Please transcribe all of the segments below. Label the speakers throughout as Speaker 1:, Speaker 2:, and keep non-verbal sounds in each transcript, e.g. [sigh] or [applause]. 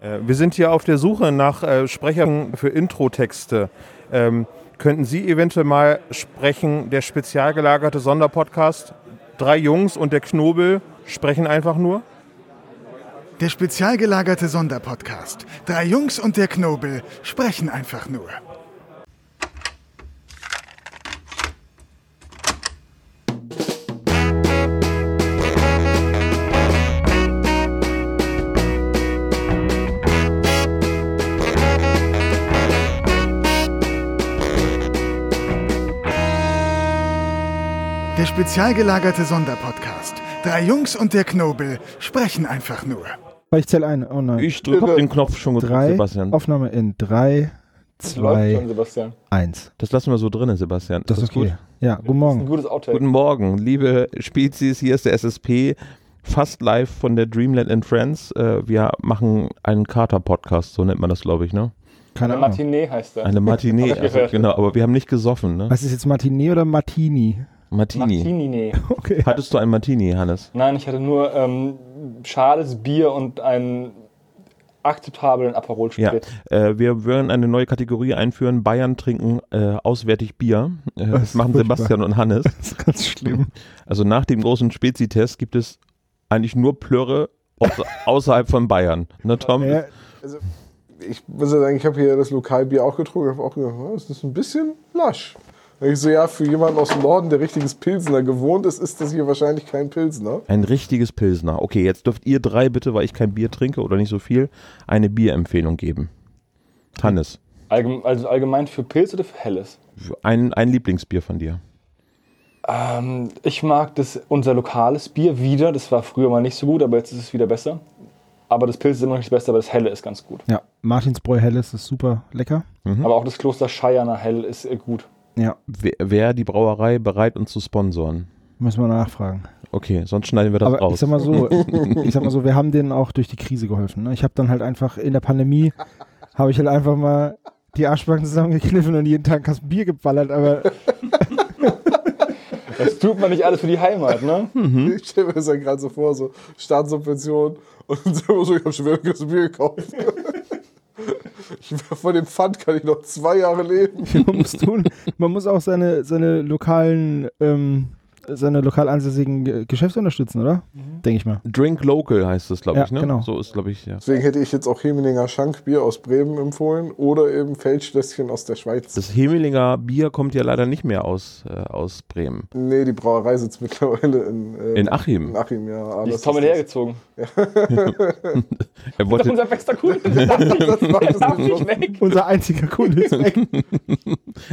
Speaker 1: Äh, wir sind hier auf der Suche nach äh, Sprechern für Introtexte. Ähm, könnten Sie eventuell mal sprechen, der spezial gelagerte Sonderpodcast Drei Jungs und der Knobel sprechen einfach nur?
Speaker 2: Der spezial gelagerte Sonderpodcast Drei Jungs und der Knobel sprechen einfach nur. Der spezial gelagerte Sonderpodcast. Drei Jungs und der Knobel sprechen einfach nur.
Speaker 3: Ich zähle ein. Oh nein.
Speaker 1: Ich drücke den Knopf schon gedrückt,
Speaker 3: drei,
Speaker 1: Sebastian.
Speaker 3: Aufnahme in 3,
Speaker 4: Läuft
Speaker 3: 2,
Speaker 4: schon, Sebastian.
Speaker 3: 1.
Speaker 1: Das lassen wir so drinnen, Sebastian.
Speaker 3: Das ist okay. Ja, guten
Speaker 4: Das ist ein
Speaker 3: Morgen.
Speaker 1: Guten Morgen, liebe Spezies. Hier ist der SSP, fast live von der Dreamland and Friends. Äh, wir machen einen Kater-Podcast, so nennt man das, glaube ich, ne?
Speaker 3: Keine
Speaker 4: Eine
Speaker 3: Ahnung.
Speaker 4: Matinee heißt er.
Speaker 1: Eine Matinee, [laughs] also, genau, aber wir haben nicht gesoffen, ne?
Speaker 3: Was ist jetzt Martini oder Martini?
Speaker 1: Martini.
Speaker 4: Martini, nee. [laughs]
Speaker 3: Okay.
Speaker 1: Hattest du einen Martini, Hannes?
Speaker 4: Nein, ich hatte nur ähm, schales Bier und einen akzeptablen Aperol
Speaker 1: Ja. Äh, wir würden eine neue Kategorie einführen. Bayern trinken äh, auswärtig Bier. Äh,
Speaker 3: Das
Speaker 1: das machen
Speaker 3: furchtbar.
Speaker 1: Sebastian und Hannes. [laughs]
Speaker 3: Das ist ganz schlimm.
Speaker 1: Also nach dem großen Spezi-Test gibt es eigentlich nur Plörre außerhalb von Bayern. Ne, Tom?
Speaker 3: Ja,
Speaker 5: ich muss ja sagen, ich habe hier das Lokalbier auch getrunken. Ich habe auch gedacht, oh, das ist ein bisschen lasch. Ich so, ja, für jemanden aus dem Norden, der richtiges Pilsner gewohnt ist, ist das hier wahrscheinlich kein Pilsner.
Speaker 1: Ein richtiges Pilsner. Okay, jetzt dürft ihr drei bitte, weil ich kein Bier trinke oder nicht so viel, eine Bierempfehlung geben. Hannes,
Speaker 4: Allgeme also allgemein für Pilz oder für Helles?
Speaker 1: ein, ein Lieblingsbier von dir.
Speaker 4: Ähm, ich mag das, unser lokales Bier wieder. Das war früher mal nicht so gut, aber jetzt ist es wieder besser. Aber das Pilz ist immer noch nicht das Beste, aber das Helle ist ganz gut.
Speaker 3: ja. Martinsbräu Helles ist super lecker.
Speaker 4: Aber auch das Kloster Scheierner Hell ist äh, gut.
Speaker 3: Ja,
Speaker 1: Wäre wär die Brauerei bereit, uns zu sponsoren?
Speaker 3: müssen wir nachfragen.
Speaker 1: Okay, sonst schneiden wir das
Speaker 3: Aber
Speaker 1: raus.
Speaker 3: ich sag mal so, [laughs] ich sag mal so, wir haben denen auch durch die Krise geholfen. Ne? Ich habe dann halt einfach in der Pandemie, habe ich halt einfach mal die Arschbacken zusammengekniffen und jeden Tag ein Bier geballert, aber [laughs]
Speaker 4: Das tut man nicht alles für die Heimat, ne?
Speaker 5: Ich stelle mir das ja gerade so vor, so Staatssubvention und so, so, ich habe schon wieder das Bier gekauft. Von dem Pfand kann ich noch zwei Jahre leben.
Speaker 3: man [laughs] muss tun, man muss auch seine, seine lokalen, ähm, seine lokal ansässigen Ge- Geschäfte unterstützen, oder? Denke ich mal.
Speaker 1: Drink Local heißt es, glaube
Speaker 3: Ja,
Speaker 1: ich, ne?
Speaker 3: genau.
Speaker 1: So ist, glaube ich, ja.
Speaker 5: Deswegen hätte ich jetzt auch Hemelinger Schankbier aus Bremen empfohlen oder eben Feldschlösschen aus der Schweiz.
Speaker 1: Das Hemelinger Bier kommt ja leider nicht mehr aus, äh, aus Bremen.
Speaker 5: nee, die Brauerei sitzt mittlerweile in, äh,
Speaker 1: In Achim.
Speaker 5: In Achim, ja. Ah,
Speaker 4: Die
Speaker 5: das
Speaker 4: ist Tom
Speaker 5: das.
Speaker 4: hergezogen. [laughs]
Speaker 1: Er
Speaker 4: Das ist
Speaker 1: wollte,
Speaker 4: unser bester Kunde. [laughs] Das
Speaker 5: Das
Speaker 4: das
Speaker 5: nicht
Speaker 4: weg.
Speaker 3: Unser einziger Kunde ist [laughs] weg.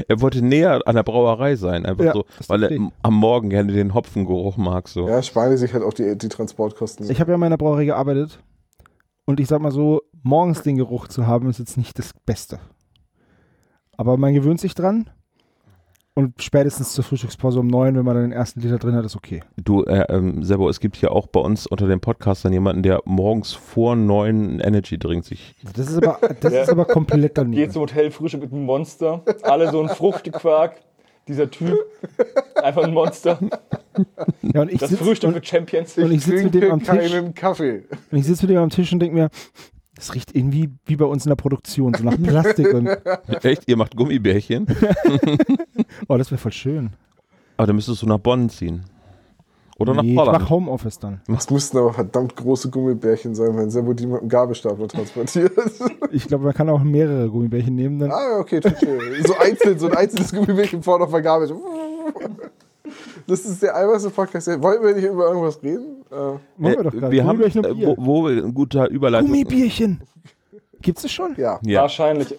Speaker 1: er wollte näher an der Brauerei sein, einfach
Speaker 3: Ja,
Speaker 1: so,
Speaker 3: das
Speaker 1: weil er am Morgen gerne den Hopfengeruch mag. So.
Speaker 5: Ja, sparen die sich halt auch die, die Transportkosten.
Speaker 3: Ich habe ja in meiner Brauerei gearbeitet und ich sag mal so, morgens den Geruch zu haben, ist jetzt nicht das Beste. Aber man gewöhnt sich dran und spätestens zur Frühstückspause um neun, wenn man dann den ersten Liter drin hat, ist okay.
Speaker 1: Du, äh, ähm, Sebo, es gibt hier auch bei uns unter den Podcastern jemanden, der morgens vor neun einen Energy Drink sich.
Speaker 3: Das ist aber, das
Speaker 4: Ja.
Speaker 3: ist aber komplett
Speaker 4: Geht
Speaker 3: daneben.
Speaker 4: zum Hotel Frühstück mit einem Monster. Alle so ein Fruchtequark. Dieser Typ. Einfach ein Monster.
Speaker 3: Ja, und ich
Speaker 4: Das
Speaker 3: sitze
Speaker 4: Frühstück
Speaker 3: und,
Speaker 4: mit Champions.
Speaker 3: und ich sitz mit dem am Tisch
Speaker 5: Kaffee.
Speaker 3: und ich sitz mit dem am Tisch und denke mir, das riecht irgendwie wie bei uns in der Produktion, so nach Plastik und [laughs]
Speaker 1: Echt? Ihr macht Gummibärchen? [laughs]
Speaker 3: oh, das wäre voll schön.
Speaker 1: Aber dann müsstest du nach Bonn ziehen. Oder nach
Speaker 3: Nee, ich
Speaker 1: Holland.
Speaker 3: mach Homeoffice dann.
Speaker 5: Das müssten aber verdammt große Gummibärchen sein, wenn Servo die mit dem Gabelstapler transportiert. [laughs]
Speaker 3: Ich glaube, man kann auch mehrere Gummibärchen nehmen. Dann.
Speaker 5: ah, okay, touché. So einzeln, so ein einzelnes Gummibärchen vorne auf der Gabel. Das ist der albernste Podcast. Wollten wir nicht über irgendwas reden? Äh,
Speaker 3: Machen wir doch
Speaker 1: Äh,
Speaker 3: gerade.
Speaker 1: wir haben, äh, wo, wo wir ein guter Überleitung.
Speaker 3: Gummibärchen. Gibt's das schon?
Speaker 5: ja.
Speaker 1: Ja.
Speaker 4: Wahrscheinlich.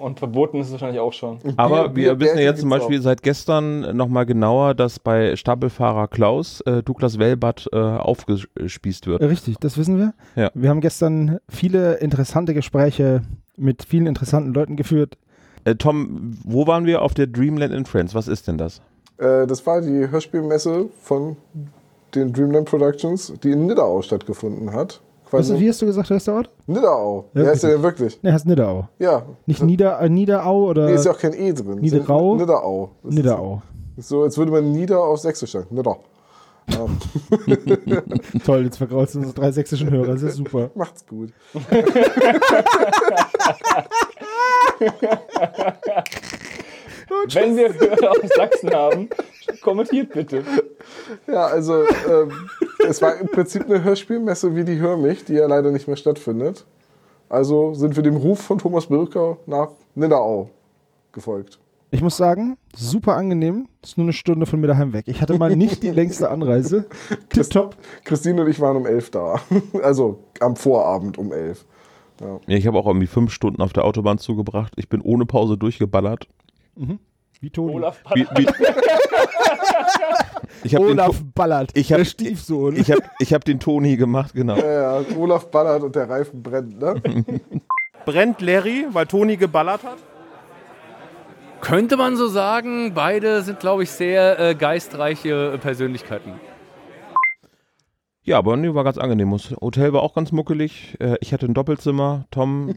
Speaker 4: Und verboten ist es wahrscheinlich auch schon.
Speaker 1: Aber
Speaker 5: Bier-
Speaker 1: wir
Speaker 5: Bier-
Speaker 1: wissen ja jetzt zum Beispiel seit gestern nochmal genauer, dass bei Stapelfahrer Klaus äh, Douglas Wellbad äh, aufgespießt wird.
Speaker 3: Richtig, das wissen wir.
Speaker 1: Ja.
Speaker 3: Wir haben gestern viele interessante Gespräche mit vielen interessanten Leuten geführt.
Speaker 1: Äh, Tom, wo waren wir auf der Dreamland in Friends? Was ist denn das?
Speaker 5: Äh, das war die Hörspielmesse von den Dreamland Productions, die in Nidderau stattgefunden hat.
Speaker 3: Was, wie hast du gesagt, heißt der Ort?
Speaker 5: Nidderau.
Speaker 3: Ja,
Speaker 5: Wie heißt der denn wirklich?
Speaker 3: Ne, heißt Niederau.
Speaker 5: Ja.
Speaker 3: Nicht Nieder, äh, Niederau oder
Speaker 5: Nee, ist ja auch kein E drin.
Speaker 3: Niederau?
Speaker 5: Nidderau. Das ist
Speaker 3: Niederau.
Speaker 5: So, als würde man Nieder auf Sächsisch sagen. Nidder. Ja, [laughs]
Speaker 3: Toll, jetzt vergraust du unsere drei sächsischen Hörer. Das ist super.
Speaker 5: macht's gut. [laughs]
Speaker 4: Wenn wir Hörer aus Sachsen haben, kommentiert bitte.
Speaker 5: Ja, also ähm, es war im Prinzip eine Hörspielmesse wie die Hör mich, die ja leider nicht mehr stattfindet. Also sind wir dem Ruf von Thomas Birker nach Nidderau gefolgt.
Speaker 3: Ich muss sagen, super angenehm. Das ist nur eine Stunde von mir daheim weg. Ich hatte mal nicht die längste Anreise. [laughs] Tipptopp.
Speaker 5: Christine und ich waren um elf da. [laughs] Also am Vorabend um elf.
Speaker 1: Ja, ich habe auch irgendwie fünf Stunden auf der Autobahn zugebracht. Ich bin ohne Pause durchgeballert.
Speaker 3: Wie Toni.
Speaker 4: Olaf
Speaker 1: Wie, wie, [laughs] ich habe den,
Speaker 3: Olaf
Speaker 1: To-
Speaker 3: ballert.
Speaker 1: ich hab-
Speaker 3: der Stiefsohn.
Speaker 1: ich hab, ich hab den Toni gemacht, genau.
Speaker 5: Ja, ja, Olaf ballert und der Reifen brennt, ne? [laughs]
Speaker 1: Brennt Larry, weil Toni geballert hat?
Speaker 6: Könnte man so sagen, beide sind, glaube ich, sehr äh, geistreiche äh, Persönlichkeiten.
Speaker 1: Ja, aber nee, war ganz angenehm. Das Hotel war auch ganz muckelig. Äh, Ich hatte ein Doppelzimmer. Tom,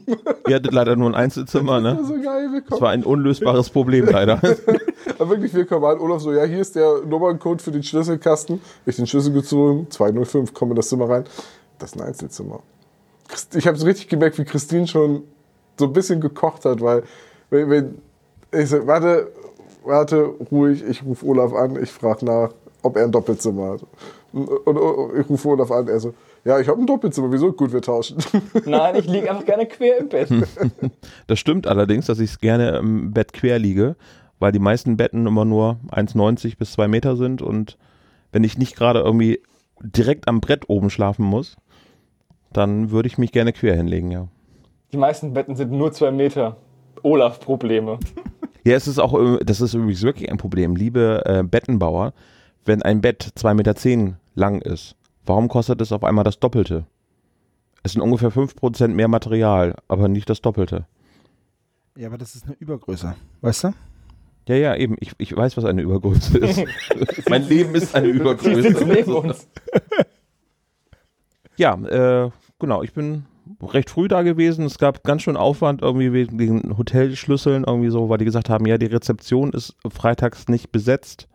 Speaker 1: ihr hattet leider nur ein Einzelzimmer, ne?
Speaker 5: So geil,
Speaker 1: Das war ein unlösbares Problem leider. [laughs]
Speaker 5: Aber wirklich, wir kommen an. Olaf so, ja, hier ist der Nummerncode für den Schlüsselkasten. Ich den Schlüssel gezogen, 205, komme in das Zimmer rein. Das ist ein Einzelzimmer. Ich habe so richtig gemerkt, wie Christine schon so ein bisschen gekocht hat, weil, wenn, wenn ich so, warte, warte, ruhig, ich rufe Olaf an, ich frage nach, ob er ein Doppelzimmer hat. Und, und, und ich rufe Olaf an, er so, ja, ich habe ein Doppelzimmer, wieso? Gut, wir tauschen. [laughs]
Speaker 4: Nein, ich liege einfach gerne quer im Bett. [laughs]
Speaker 1: Das stimmt allerdings, dass ich gerne im Bett quer liege, weil die meisten Betten immer nur 1,90 bis 2 Meter sind und wenn ich nicht gerade irgendwie direkt am Brett oben schlafen muss, dann würde ich mich gerne quer hinlegen, ja.
Speaker 4: Die meisten Betten sind nur zwei Meter. Olaf-Probleme. [laughs]
Speaker 1: Ja, es ist auch, äh, das ist übrigens wirklich ein Problem, liebe äh, Bettenbauer, wenn ein Bett 2,10 Meter lang ist, warum kostet es auf einmal das Doppelte? Es sind ungefähr 5% mehr Material, aber nicht das Doppelte.
Speaker 3: ja, aber das ist eine Übergröße. Weißt du?
Speaker 1: Ja, ja, eben, ich, ich weiß, was eine Übergröße ist. [laughs] mein Leben ist eine Übergröße.
Speaker 4: neben uns. [laughs]
Speaker 1: Ja, äh, genau, ich bin recht früh da gewesen. Es gab ganz schön Aufwand irgendwie wegen den Hotelschlüsseln irgendwie so, weil die gesagt haben, ja, die Rezeption ist freitags nicht besetzt.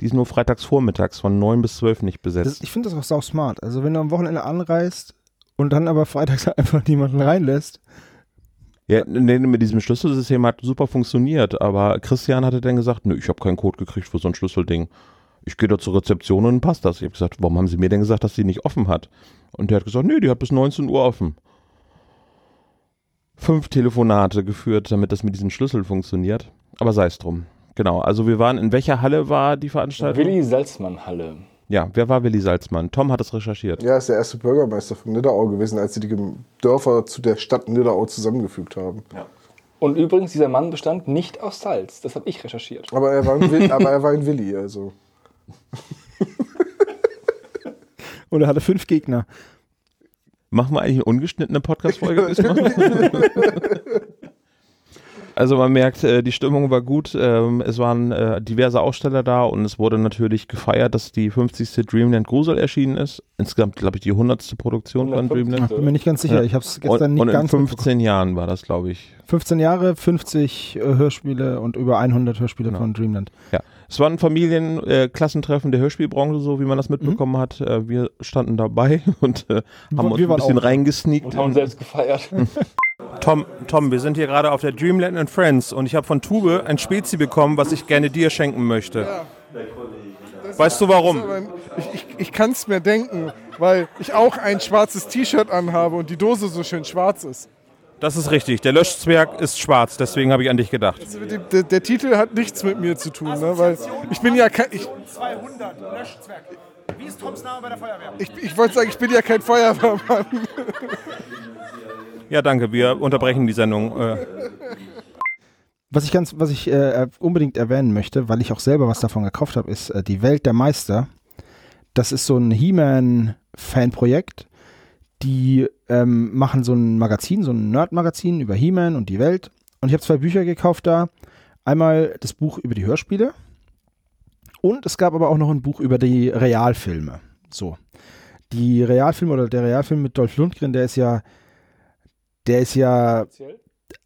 Speaker 1: Die ist nur freitags vormittags von 9 bis 12 nicht
Speaker 3: Das,
Speaker 1: besetzt.
Speaker 3: ich finde das auch sau smart. Also wenn du am Wochenende anreist und dann aber freitags [laughs] einfach niemanden reinlässt.
Speaker 1: Ja, nee, mit diesem Schlüsselsystem hat super funktioniert, aber Christian hatte dann gesagt, nö, ich habe keinen Code gekriegt für so ein Schlüsselding. Ich gehe da zur Rezeption und passt das. Ich habe gesagt, warum haben Sie mir denn gesagt, dass sie nicht offen hat? Und der hat gesagt, nee, die hat bis 19 Uhr offen. Fünf Telefonate geführt, damit das mit diesem Schlüssel funktioniert. Aber sei es drum. Genau, also wir waren, in welcher Halle war die Veranstaltung?
Speaker 4: Willi Salzmann-Halle.
Speaker 1: Ja, wer war Willi Salzmann? Tom hat es recherchiert.
Speaker 5: Ja, ist der erste Bürgermeister von Nidderau gewesen, als sie die Dörfer zu der Stadt Nidderau zusammengefügt haben.
Speaker 4: Und übrigens, dieser Mann bestand nicht aus Salz. Das habe ich recherchiert.
Speaker 5: Aber er war ein, Will [laughs] aber er war ein Willi, also. [laughs]
Speaker 3: Und er hatte fünf Gegner.
Speaker 1: Machen wir eigentlich eine ungeschnittene Podcast-Folge? [laughs] Also man merkt, äh, die Stimmung war gut. Ähm, es waren äh, diverse Aussteller da und es wurde natürlich gefeiert, dass die 50. Dreamland Grusel erschienen ist. Insgesamt, glaube ich, die 100. Produktion von
Speaker 4: 150.
Speaker 1: Dreamland.
Speaker 3: Bin mir nicht ganz sicher.
Speaker 1: Ja.
Speaker 3: Ich habe es gestern
Speaker 1: Und,
Speaker 3: nicht
Speaker 1: und in
Speaker 3: ganz mitbekommen.
Speaker 1: 15 Jahren war das, glaube ich.
Speaker 3: 15 Jahre, 50 äh, Hörspiele und über 100 Hörspiele
Speaker 1: Genau.
Speaker 3: von Dreamland.
Speaker 1: Ja, es war ein Familienklassentreffen der Hörspielbranche, so wie man
Speaker 3: Mhm.
Speaker 1: das mitbekommen hat. Äh, wir standen dabei [laughs] und äh, haben uns
Speaker 3: Wir
Speaker 1: ein
Speaker 3: waren
Speaker 1: bisschen
Speaker 3: auch-
Speaker 1: reingesneakt.
Speaker 4: Und haben selbst gefeiert. [laughs]
Speaker 1: Tom, Tom, wir sind hier gerade auf der Dreamland and Friends und ich habe von Tube ein Spezi bekommen, was ich gerne dir schenken möchte. Weißt du warum?
Speaker 7: Ich, ich, ich kann es mir denken, weil ich auch ein schwarzes T-Shirt anhabe und die Dose so schön schwarz ist.
Speaker 1: Das ist richtig. Der Löschzwerg ist schwarz, deswegen habe ich an dich gedacht.
Speaker 7: Der, der, der Titel hat nichts mit mir zu tun, ne? weil ich bin ja kein. Ich,
Speaker 2: 200 Löschzwerg. Wie ist Toms Name bei der Feuerwehr?
Speaker 7: ich, ich wollte sagen, ich bin ja kein Feuerwehrmann. [laughs]
Speaker 1: Ja, danke. Wir unterbrechen die Sendung. Äh,
Speaker 3: Was ich ganz, was ich äh, unbedingt erwähnen möchte, weil ich auch selber was davon gekauft habe, ist äh, die Welt der Meister. Das ist so ein He-Man-Fanprojekt. Die ähm, machen so ein Magazin, so ein Nerd-Magazin über He-Man und die Welt. Und ich habe zwei Bücher gekauft da. Einmal das Buch über die Hörspiele und es gab aber auch noch ein Buch über die Realfilme. So. Die Realfilme oder der Realfilm mit Dolph Lundgren, der ist ja, der ist ja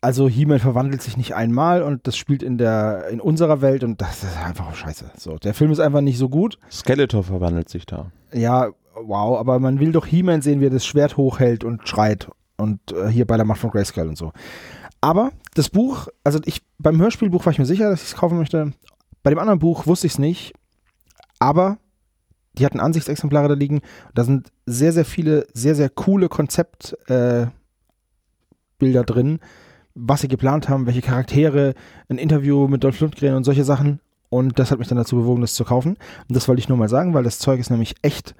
Speaker 3: also He-Man verwandelt sich nicht einmal und das spielt in der in unserer Welt und das ist einfach scheiße. So, der Film ist einfach nicht so gut.
Speaker 1: Skeletor verwandelt sich da.
Speaker 3: Ja, wow, aber man will doch He-Man sehen, wie er das Schwert hochhält und schreit und äh, hier bei der Macht von Grayskull und so. Aber das Buch, also ich beim Hörspielbuch war ich mir sicher, dass ich es kaufen möchte. Bei dem anderen Buch wusste ich es nicht, aber die hatten Ansichtsexemplare da liegen. Da sind sehr, sehr viele, sehr, sehr coole Konzeptbilder äh, Bilder drin, was sie geplant haben, welche Charaktere, ein Interview mit Dolph Lundgren und solche Sachen. Und das hat mich dann dazu bewogen, das zu kaufen. Und das wollte ich nur mal sagen, weil das Zeug ist nämlich echt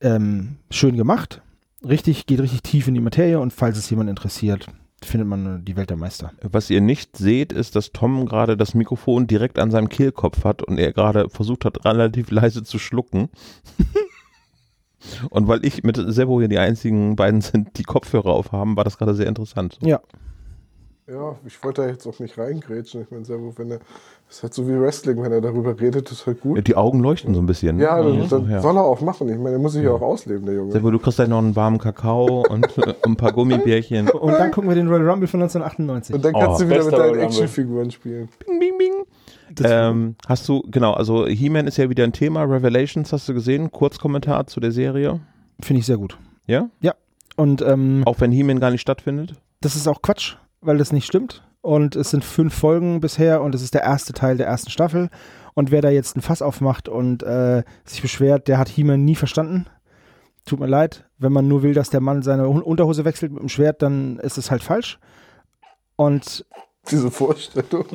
Speaker 3: ähm, schön gemacht. Richtig, geht richtig tief in die Materie und falls es jemand interessiert, findet man die Welt der Meister.
Speaker 1: Was ihr nicht seht, ist, dass Tom gerade das Mikrofon direkt an seinem Kehlkopf hat und er gerade versucht hat, relativ leise zu schlucken. [laughs] und weil ich mit Sebo hier die einzigen beiden [laughs] sind, die Kopfhörer aufhaben, war das gerade sehr interessant.
Speaker 3: Ja.
Speaker 5: Ja, ich wollte da jetzt auch nicht reingrätschen. Ich meine, Servo, wenn er. Das ist halt so wie Wrestling, wenn er darüber redet, ist halt gut.
Speaker 1: Die Augen leuchten so ein bisschen.
Speaker 5: Ja, dann, dann
Speaker 1: Ja.
Speaker 5: soll er auch machen. Ich meine, er muss sich ja auch ausleben, der Junge.
Speaker 1: Sebo, du kriegst gleich noch einen warmen Kakao [laughs] und äh, ein paar Gummibärchen.
Speaker 3: Und dann gucken wir den Royal Rumble von 1998.
Speaker 5: Und dann kannst
Speaker 1: Oh,
Speaker 5: du wieder mit deinen. Actionfiguren spielen.
Speaker 1: Bing, bing, bing. Ähm, hast du, genau, also He-Man ist ja wieder ein Thema. Revelations hast du gesehen? Kurzkommentar zu der Serie.
Speaker 3: Finde ich sehr gut.
Speaker 1: Ja?
Speaker 3: Und ähm,
Speaker 1: Auch wenn He-Man gar nicht stattfindet?
Speaker 3: das ist auch Quatsch, weil das nicht stimmt. Und es sind fünf Folgen bisher und es ist der erste Teil der ersten Staffel. Und wer da jetzt ein Fass aufmacht und äh, sich beschwert, der hat He-Man nie verstanden. Tut mir leid. Wenn man nur will, dass der Mann seine Unterhose wechselt mit dem Schwert, dann ist es halt falsch. Und
Speaker 5: Diese Vorstellung. [laughs]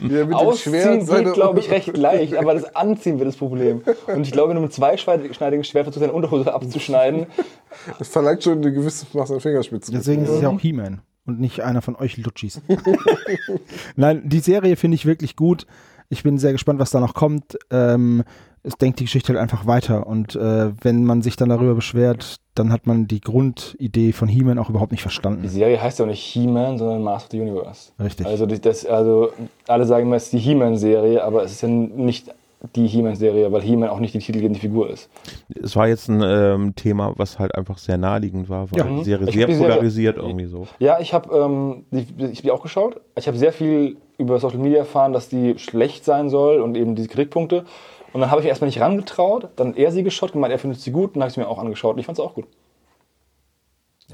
Speaker 5: Dem
Speaker 4: Ausziehen
Speaker 5: seine
Speaker 4: geht, glaube ich, recht leicht, aber das Anziehen wird das Problem. Und ich glaube, wenn du mit zweischneidigen Schwert versuchst, deine Unterhose abzuschneiden,
Speaker 5: Das verlangt schon eine gewisse Maß an Fingerspitzen.
Speaker 3: deswegen ist es ja auch He-Man und nicht einer von euch Lutschis. [laughs] Nein, die Serie finde ich wirklich gut. Ich bin sehr gespannt, was da noch kommt. Ähm, es denkt die Geschichte halt einfach weiter. Und äh, wenn man sich dann darüber beschwert, dann hat man die Grundidee von He-Man auch überhaupt nicht
Speaker 4: die
Speaker 3: verstanden.
Speaker 4: Serie heißt ja auch nicht He-Man, sondern Master of the Universe.
Speaker 3: Richtig.
Speaker 4: Also, die- das, also alle sagen immer, es ist die He-Man-Serie, aber es ist ja nicht die He-Man-Serie, weil He-Man auch nicht die titelgebende Figur ist.
Speaker 1: Es war jetzt ein ähm, Thema, was halt einfach sehr naheliegend war, weil
Speaker 3: Ja.
Speaker 1: die Serie
Speaker 4: Ich
Speaker 1: sehr
Speaker 4: die Serie-
Speaker 1: polarisiert irgendwie so.
Speaker 4: Ja, ich habe ähm, die, ich hab die auch geschaut. Ich habe sehr viel über Social Media erfahren, dass die schlecht sein soll und eben diese Kritikpunkte. Und dann habe ich erstmal nicht rangetraut, dann er sie geschaut, gemeint, er findet sie gut, und dann habe ich sie mir auch angeschaut und ich fand es auch gut.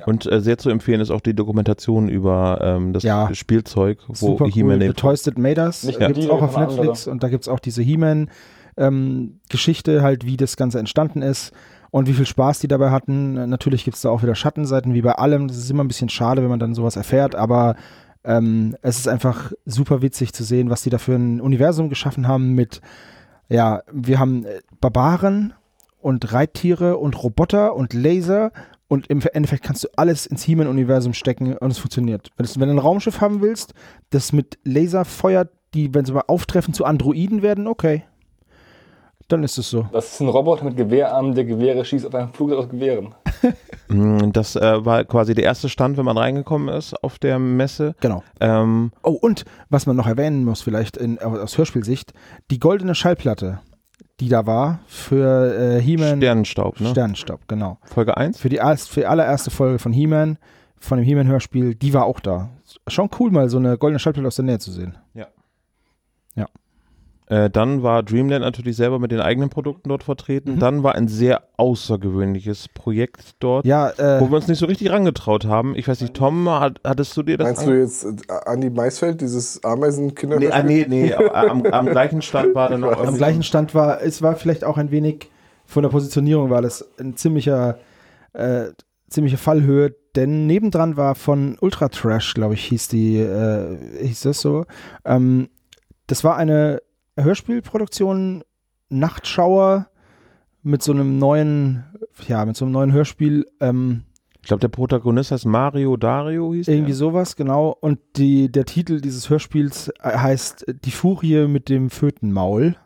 Speaker 1: Und äh, sehr zu empfehlen ist auch die Dokumentation über ähm, das
Speaker 3: Ja.
Speaker 1: Spielzeug, wo
Speaker 3: Super cool.
Speaker 1: He-Man
Speaker 3: The
Speaker 1: lebt.
Speaker 3: Toys That Made Us
Speaker 4: Nicht
Speaker 3: äh,
Speaker 4: nur
Speaker 3: gibt's
Speaker 4: die,
Speaker 3: auch auf Netflix und da gibt es auch diese He-Man-Geschichte, halt wie das Ganze entstanden ist und wie viel Spaß die dabei hatten. Äh, Natürlich gibt es da auch wieder Schattenseiten, wie bei allem. Das ist immer ein bisschen schade, wenn man dann sowas erfährt, aber ähm, es ist einfach super witzig zu sehen, was die da für ein Universum geschaffen haben mit, ja, wir haben äh, Barbaren und Reittiere und Roboter und Laser und im Endeffekt kannst du alles ins He-Man-Universum stecken und es funktioniert. Wenn, es, wenn du ein Raumschiff haben willst, das mit Laser feuert, die, wenn sie mal auftreffen, zu Androiden werden, okay. Dann ist es so.
Speaker 4: Das ist ein Roboter mit Gewehrarmen, der Gewehre schießt auf ein Flugzeug aus Gewehren. [laughs]
Speaker 1: Mm, Das äh, war quasi der erste Stand, wenn man reingekommen ist auf der Messe.
Speaker 3: Genau.
Speaker 1: Ähm,
Speaker 3: Oh, und was man noch erwähnen muss, vielleicht in, aus Hörspielsicht, die goldene Schallplatte, die da war für äh, He-Man.
Speaker 1: Sternenstaub, ne?
Speaker 3: Sternenstaub, genau.
Speaker 1: Folge 1.
Speaker 3: Für die, für die allererste Folge von He-Man, von dem He-Man-Hörspiel, die war auch da. Schon cool, mal so eine goldene Schallplatte aus der Nähe zu sehen.
Speaker 1: Äh, dann war Dreamland natürlich selber mit den eigenen Produkten dort vertreten.
Speaker 3: Mhm.
Speaker 1: Dann war ein sehr außergewöhnliches Projekt dort,
Speaker 3: Ja, äh,
Speaker 1: wo wir uns nicht so richtig rangetraut haben. Ich weiß nicht, Tom, hat, hattest du dir das
Speaker 5: Meinst du jetzt äh, Andi Maisfeld, dieses Ameisenkinder?
Speaker 1: Nee, ah, nee, nee, [laughs] am, am gleichen Stand war dann noch
Speaker 3: am gleichen Stand war, es war vielleicht auch ein wenig von der Positionierung war das ein ziemlicher, äh, ziemliche Fallhöhe, denn nebendran war von Ultra Trash, glaube ich, hieß die, äh, hieß das so. Ähm, das war eine Hörspielproduktion, Nachtschauer mit so einem neuen, ja, mit so einem neuen Hörspiel, ähm,
Speaker 1: Ich glaube, der Protagonist heißt Mario Dario, hieß
Speaker 3: irgendwie
Speaker 1: der.
Speaker 3: sowas, genau. Und die, der Titel dieses Hörspiels äh, heißt Die Furie mit dem Fötenmaul.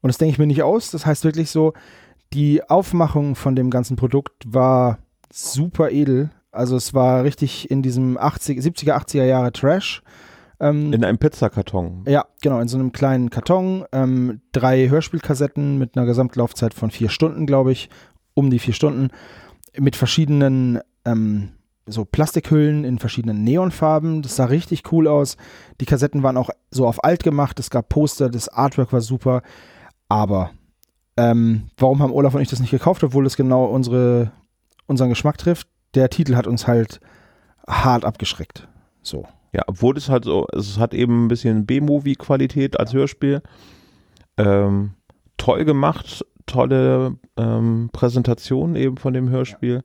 Speaker 3: Und das denke ich mir nicht aus. Das heißt wirklich so, die Aufmachung von dem ganzen Produkt war super edel. Also es war richtig in diesem 80, 70er, 80er Jahre Trash. Ähm,
Speaker 1: In einem Pizzakarton.
Speaker 3: ja, genau, in so einem kleinen Karton. Ähm, drei Hörspielkassetten mit einer Gesamtlaufzeit von vier Stunden, glaube ich. Um die vier Stunden. Mit verschiedenen ähm, so Plastikhüllen in verschiedenen Neonfarben. Das sah richtig cool aus. Die Kassetten waren auch so auf alt gemacht. Es gab Poster, das Artwork war super. Aber ähm, warum haben Olaf und ich das nicht gekauft, obwohl es genau unsere, unseren Geschmack trifft? Der Titel hat uns halt hart abgeschreckt. So.
Speaker 1: Ja, obwohl es halt so, es hat eben ein bisschen B-Movie-Qualität als Hörspiel. Ähm, toll gemacht, tolle ähm, Präsentation eben von dem Hörspiel.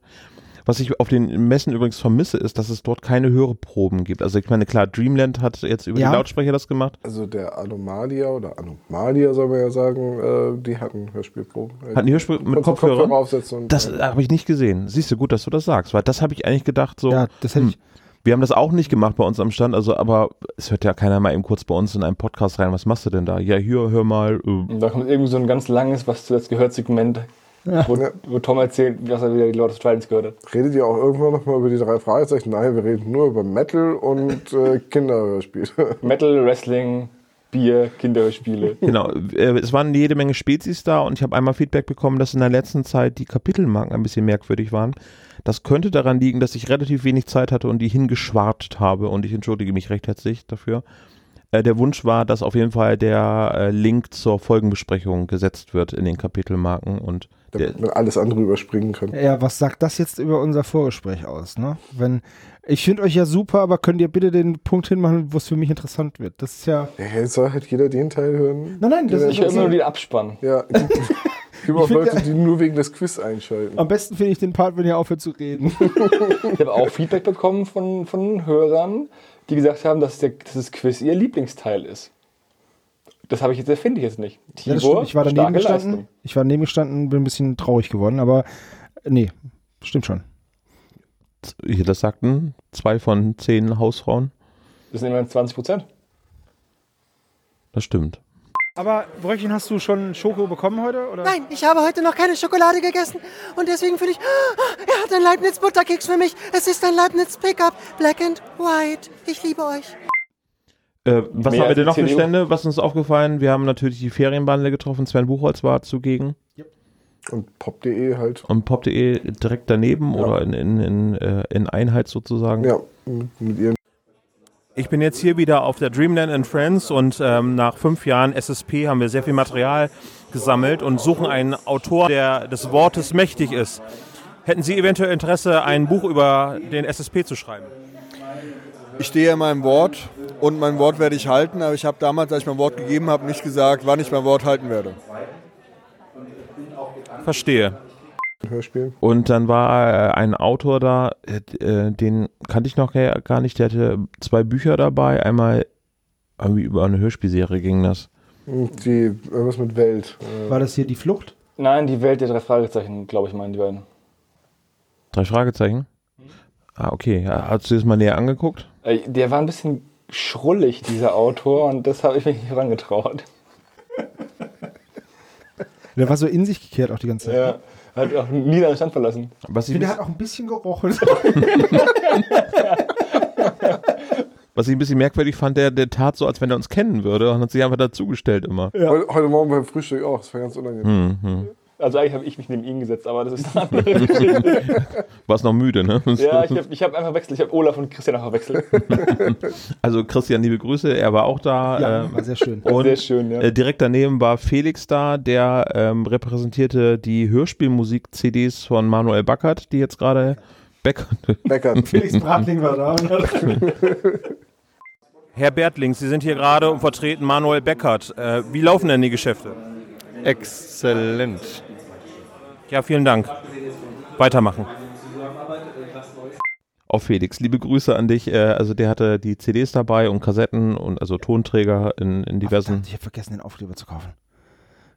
Speaker 1: Was ich auf den Messen übrigens vermisse, ist, dass es dort keine Hörproben gibt. Also ich meine, klar, Dreamland hat jetzt über
Speaker 3: Ja.
Speaker 1: die Lautsprecher das gemacht.
Speaker 5: Also der Anomalia oder Anomalia soll man ja sagen, äh, die hatten Hörspielproben.
Speaker 1: Hatten die Hörspiel mit Kopfhörern?
Speaker 5: aufsetzen und
Speaker 1: Das
Speaker 5: äh,
Speaker 1: habe ich nicht gesehen. Siehst du, gut, dass du das sagst, weil das habe ich eigentlich gedacht so.
Speaker 3: Ja, das hätte
Speaker 1: hm,
Speaker 3: ich.
Speaker 1: Wir haben das auch nicht gemacht bei uns am Stand, also aber es hört ja keiner mal eben kurz bei uns in einen Podcast rein. Was machst du denn da? Ja, hier, hör mal. Äh,
Speaker 4: da kommt irgendwie so ein ganz langes, was zuletzt gehört, Segment, wo,
Speaker 5: Ja.
Speaker 4: wo Tom erzählt, was er wieder die Lord of Tridents gehört hat.
Speaker 5: redet ihr auch irgendwann noch mal über die drei Fragezeichen? Nein, wir reden nur über Metal und äh, [laughs] Kinderhörspiele.
Speaker 4: Metal, Wrestling, Bier, Kinderhörspiele.
Speaker 1: Genau, äh, es waren jede Menge Spezies da und ich habe einmal Feedback bekommen, dass in der letzten Zeit die Kapitelmarken ein bisschen merkwürdig waren. Das könnte daran liegen, dass ich relativ wenig Zeit hatte und die hingeschwartet habe und ich entschuldige mich recht herzlich dafür. Äh, der Wunsch war, dass auf jeden Fall der äh, Link zur Folgenbesprechung gesetzt wird in den Kapitelmarken und
Speaker 5: Damit man alles andere überspringen kann.
Speaker 3: Ja, was sagt das jetzt über unser Vorgespräch aus? Ne? Wenn ich finde euch ja super, aber könnt ihr bitte den Punkt hinmachen, wo es für mich interessant wird? Das ist ja.
Speaker 5: Ja, jetzt soll halt jeder den Teil hören.
Speaker 3: Nein, nein, das ist
Speaker 4: Ich höre immer nur den Abspann.
Speaker 5: Ja, [laughs] es gibt, auch Leute, die nur wegen des Quiz einschalten.
Speaker 3: Am besten finde ich den Part, wenn ihr aufhört zu reden. [laughs]
Speaker 4: Ich habe auch Feedback bekommen von, von Hörern, die gesagt haben, dass, der, dass das Quiz ihr Lieblingsteil ist. Das habe ich jetzt, finde ich jetzt nicht.
Speaker 3: Ja,
Speaker 4: Tibor,
Speaker 3: stimmt. Ich war daneben gestanden.
Speaker 4: Leistung.
Speaker 3: Ich war daneben gestanden, bin ein bisschen traurig geworden, aber äh, nee, stimmt schon.
Speaker 1: das sagten zwei von zehn Hausfrauen.
Speaker 4: Das sind immerhin 20 Prozent.
Speaker 1: Das stimmt.
Speaker 3: Aber Bröckchen, hast du schon Schoko bekommen heute? Oder?
Speaker 8: Nein, ich habe heute noch keine Schokolade gegessen und deswegen fühle ich, ah, er hat einen Leibniz Butterkeks für mich. Es ist ein Leibniz Pickup, Black and White. Ich liebe euch.
Speaker 1: Äh, was haben wir denn noch für? Stände? Was ist uns aufgefallen? Wir haben natürlich die Ferienbande getroffen. Sven Buchholz war zugegen.
Speaker 5: Und pop.de halt.
Speaker 1: Und pop.de direkt daneben
Speaker 5: Ja.
Speaker 1: oder in, in, in, äh, in Einheit sozusagen.
Speaker 5: Ja, mit ihren
Speaker 1: Ich bin jetzt hier wieder auf der Dreamland and Friends und ähm, nach fünf Jahren SSP haben wir sehr viel Material gesammelt und suchen einen Autor, der des Wortes mächtig ist. Hätten Sie eventuell Interesse, ein Buch über den SSP zu schreiben?
Speaker 9: Ich stehe in meinem Wort und mein Wort werde ich halten, aber ich habe damals, als ich mein Wort gegeben habe, nicht gesagt, wann ich mein Wort halten werde.
Speaker 1: Verstehe.
Speaker 5: Hörspielen.
Speaker 1: Und dann war äh, ein Autor da, äh, den kannte ich noch gar nicht, der hatte zwei Bücher dabei. Einmal irgendwie über eine Hörspielserie ging das.
Speaker 5: Die, irgendwas mit Welt. Äh,
Speaker 3: War das hier die Flucht?
Speaker 4: Nein, die Welt der drei Fragezeichen, glaube ich, meinen die beiden.
Speaker 1: Drei Fragezeichen? Ah, okay. Hast du das mal näher angeguckt?
Speaker 4: Der war ein bisschen schrullig, dieser Autor, und das habe ich mich nicht herangetraut.
Speaker 3: Der war so in sich gekehrt auch die ganze Zeit.
Speaker 4: Ja, hat auch nie seinen Stand verlassen.
Speaker 1: Was
Speaker 3: Ich
Speaker 1: ich,
Speaker 3: finde, der hat auch ein bisschen gerochen. [laughs]
Speaker 1: was ich ein bisschen merkwürdig fand, der, der tat so, als wenn er uns kennen würde und hat sich einfach dazugestellt immer.
Speaker 5: heute, heute Morgen beim Frühstück auch, das war ganz unangenehm.
Speaker 1: Hm, hm.
Speaker 4: Also eigentlich habe ich mich neben ihn gesetzt, aber das ist [laughs] eine andere Geschichte.
Speaker 1: Warst noch müde, ne?
Speaker 4: Ja, ich habe ich hab einfach verwechselt. Ich habe Olaf und Christian einfach verwechselt. [laughs]
Speaker 1: Also Christian, liebe Grüße, er war auch da.
Speaker 3: ja,
Speaker 1: ähm,
Speaker 3: war sehr schön.
Speaker 1: und
Speaker 4: Sehr schön, ja.
Speaker 1: äh, direkt daneben war Felix da, der ähm, repräsentierte die Hörspielmusik-CDs von Manuel Backert, die jetzt gerade Beckert.
Speaker 5: Lecker. [laughs]
Speaker 3: Felix Bratling war da.
Speaker 1: Herr Bertling, Sie sind hier gerade und vertreten Manuel Beckert. Äh, wie laufen denn die Geschäfte?
Speaker 10: Exzellent.
Speaker 1: Ja, vielen Dank. Weitermachen. Auch Felix, liebe Grüße an dich. Äh, also der hatte die CDs dabei und Kassetten und also Tonträger in, in diversen.
Speaker 3: Ich habe vergessen, den Aufkleber zu kaufen.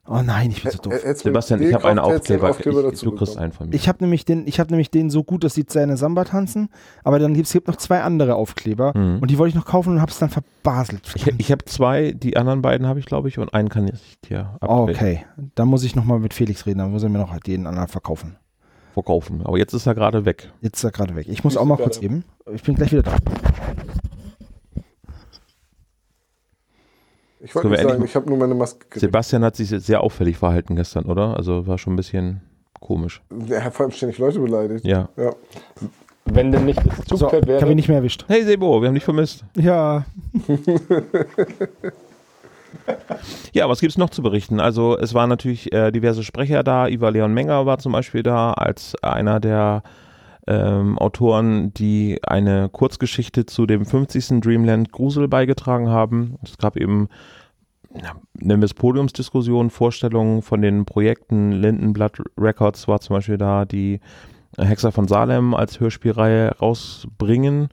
Speaker 3: Oh nein, ich bin so doof.
Speaker 1: Sebastian, ich habe einen
Speaker 5: den
Speaker 1: Aufkleber. ich,
Speaker 5: dazu
Speaker 1: du kriegst
Speaker 5: bekommen.
Speaker 1: einen von mir.
Speaker 3: Ich habe nämlich den, ich habe nämlich den so gut, dass die seine Samba tanzen, aber dann gibt es gibt noch zwei andere Aufkleber
Speaker 1: Mhm.
Speaker 3: und die wollte ich noch kaufen und habe es dann verbaselt.
Speaker 1: Ich, ich habe zwei, die anderen beiden habe ich, glaube ich, und einen kann ich dir
Speaker 3: Oh,
Speaker 1: abtreten,
Speaker 3: okay, dann muss ich noch mal mit Felix reden, dann muss er mir noch den anderen verkaufen.
Speaker 1: verkaufen. Aber jetzt ist er gerade weg.
Speaker 3: Jetzt ist er gerade weg. Ich muss auch mal kurz eben. Ich bin gleich wieder da.
Speaker 5: Ich wollte nicht sagen, ich habe nur meine Maske gekriegt.
Speaker 1: Sebastian hat sich sehr auffällig verhalten gestern, oder? Also war schon ein bisschen komisch.
Speaker 5: Er hat vor allem ständig Leute beleidigt.
Speaker 1: Ja.
Speaker 5: Ja.
Speaker 4: Wenn denn nicht das
Speaker 3: So,
Speaker 4: Zugpferd
Speaker 3: ich habe
Speaker 4: wäre.
Speaker 3: ihn nicht mehr erwischt.
Speaker 1: Hey Sebo, wir haben dich vermisst.
Speaker 3: Ja, [laughs]
Speaker 1: Ja, was gibt's noch zu berichten? Also es waren natürlich äh, diverse Sprecher da. Iva Leon Menger war zum Beispiel da als einer der ähm, Autoren, die eine Kurzgeschichte zu dem 50. Dreamland Grusel beigetragen haben. Es gab eben nennen wir es Podiumsdiskussionen, Vorstellungen von den Projekten. Lindenblatt Records war zum Beispiel da, die Hexer von Salem als Hörspielreihe rausbringen.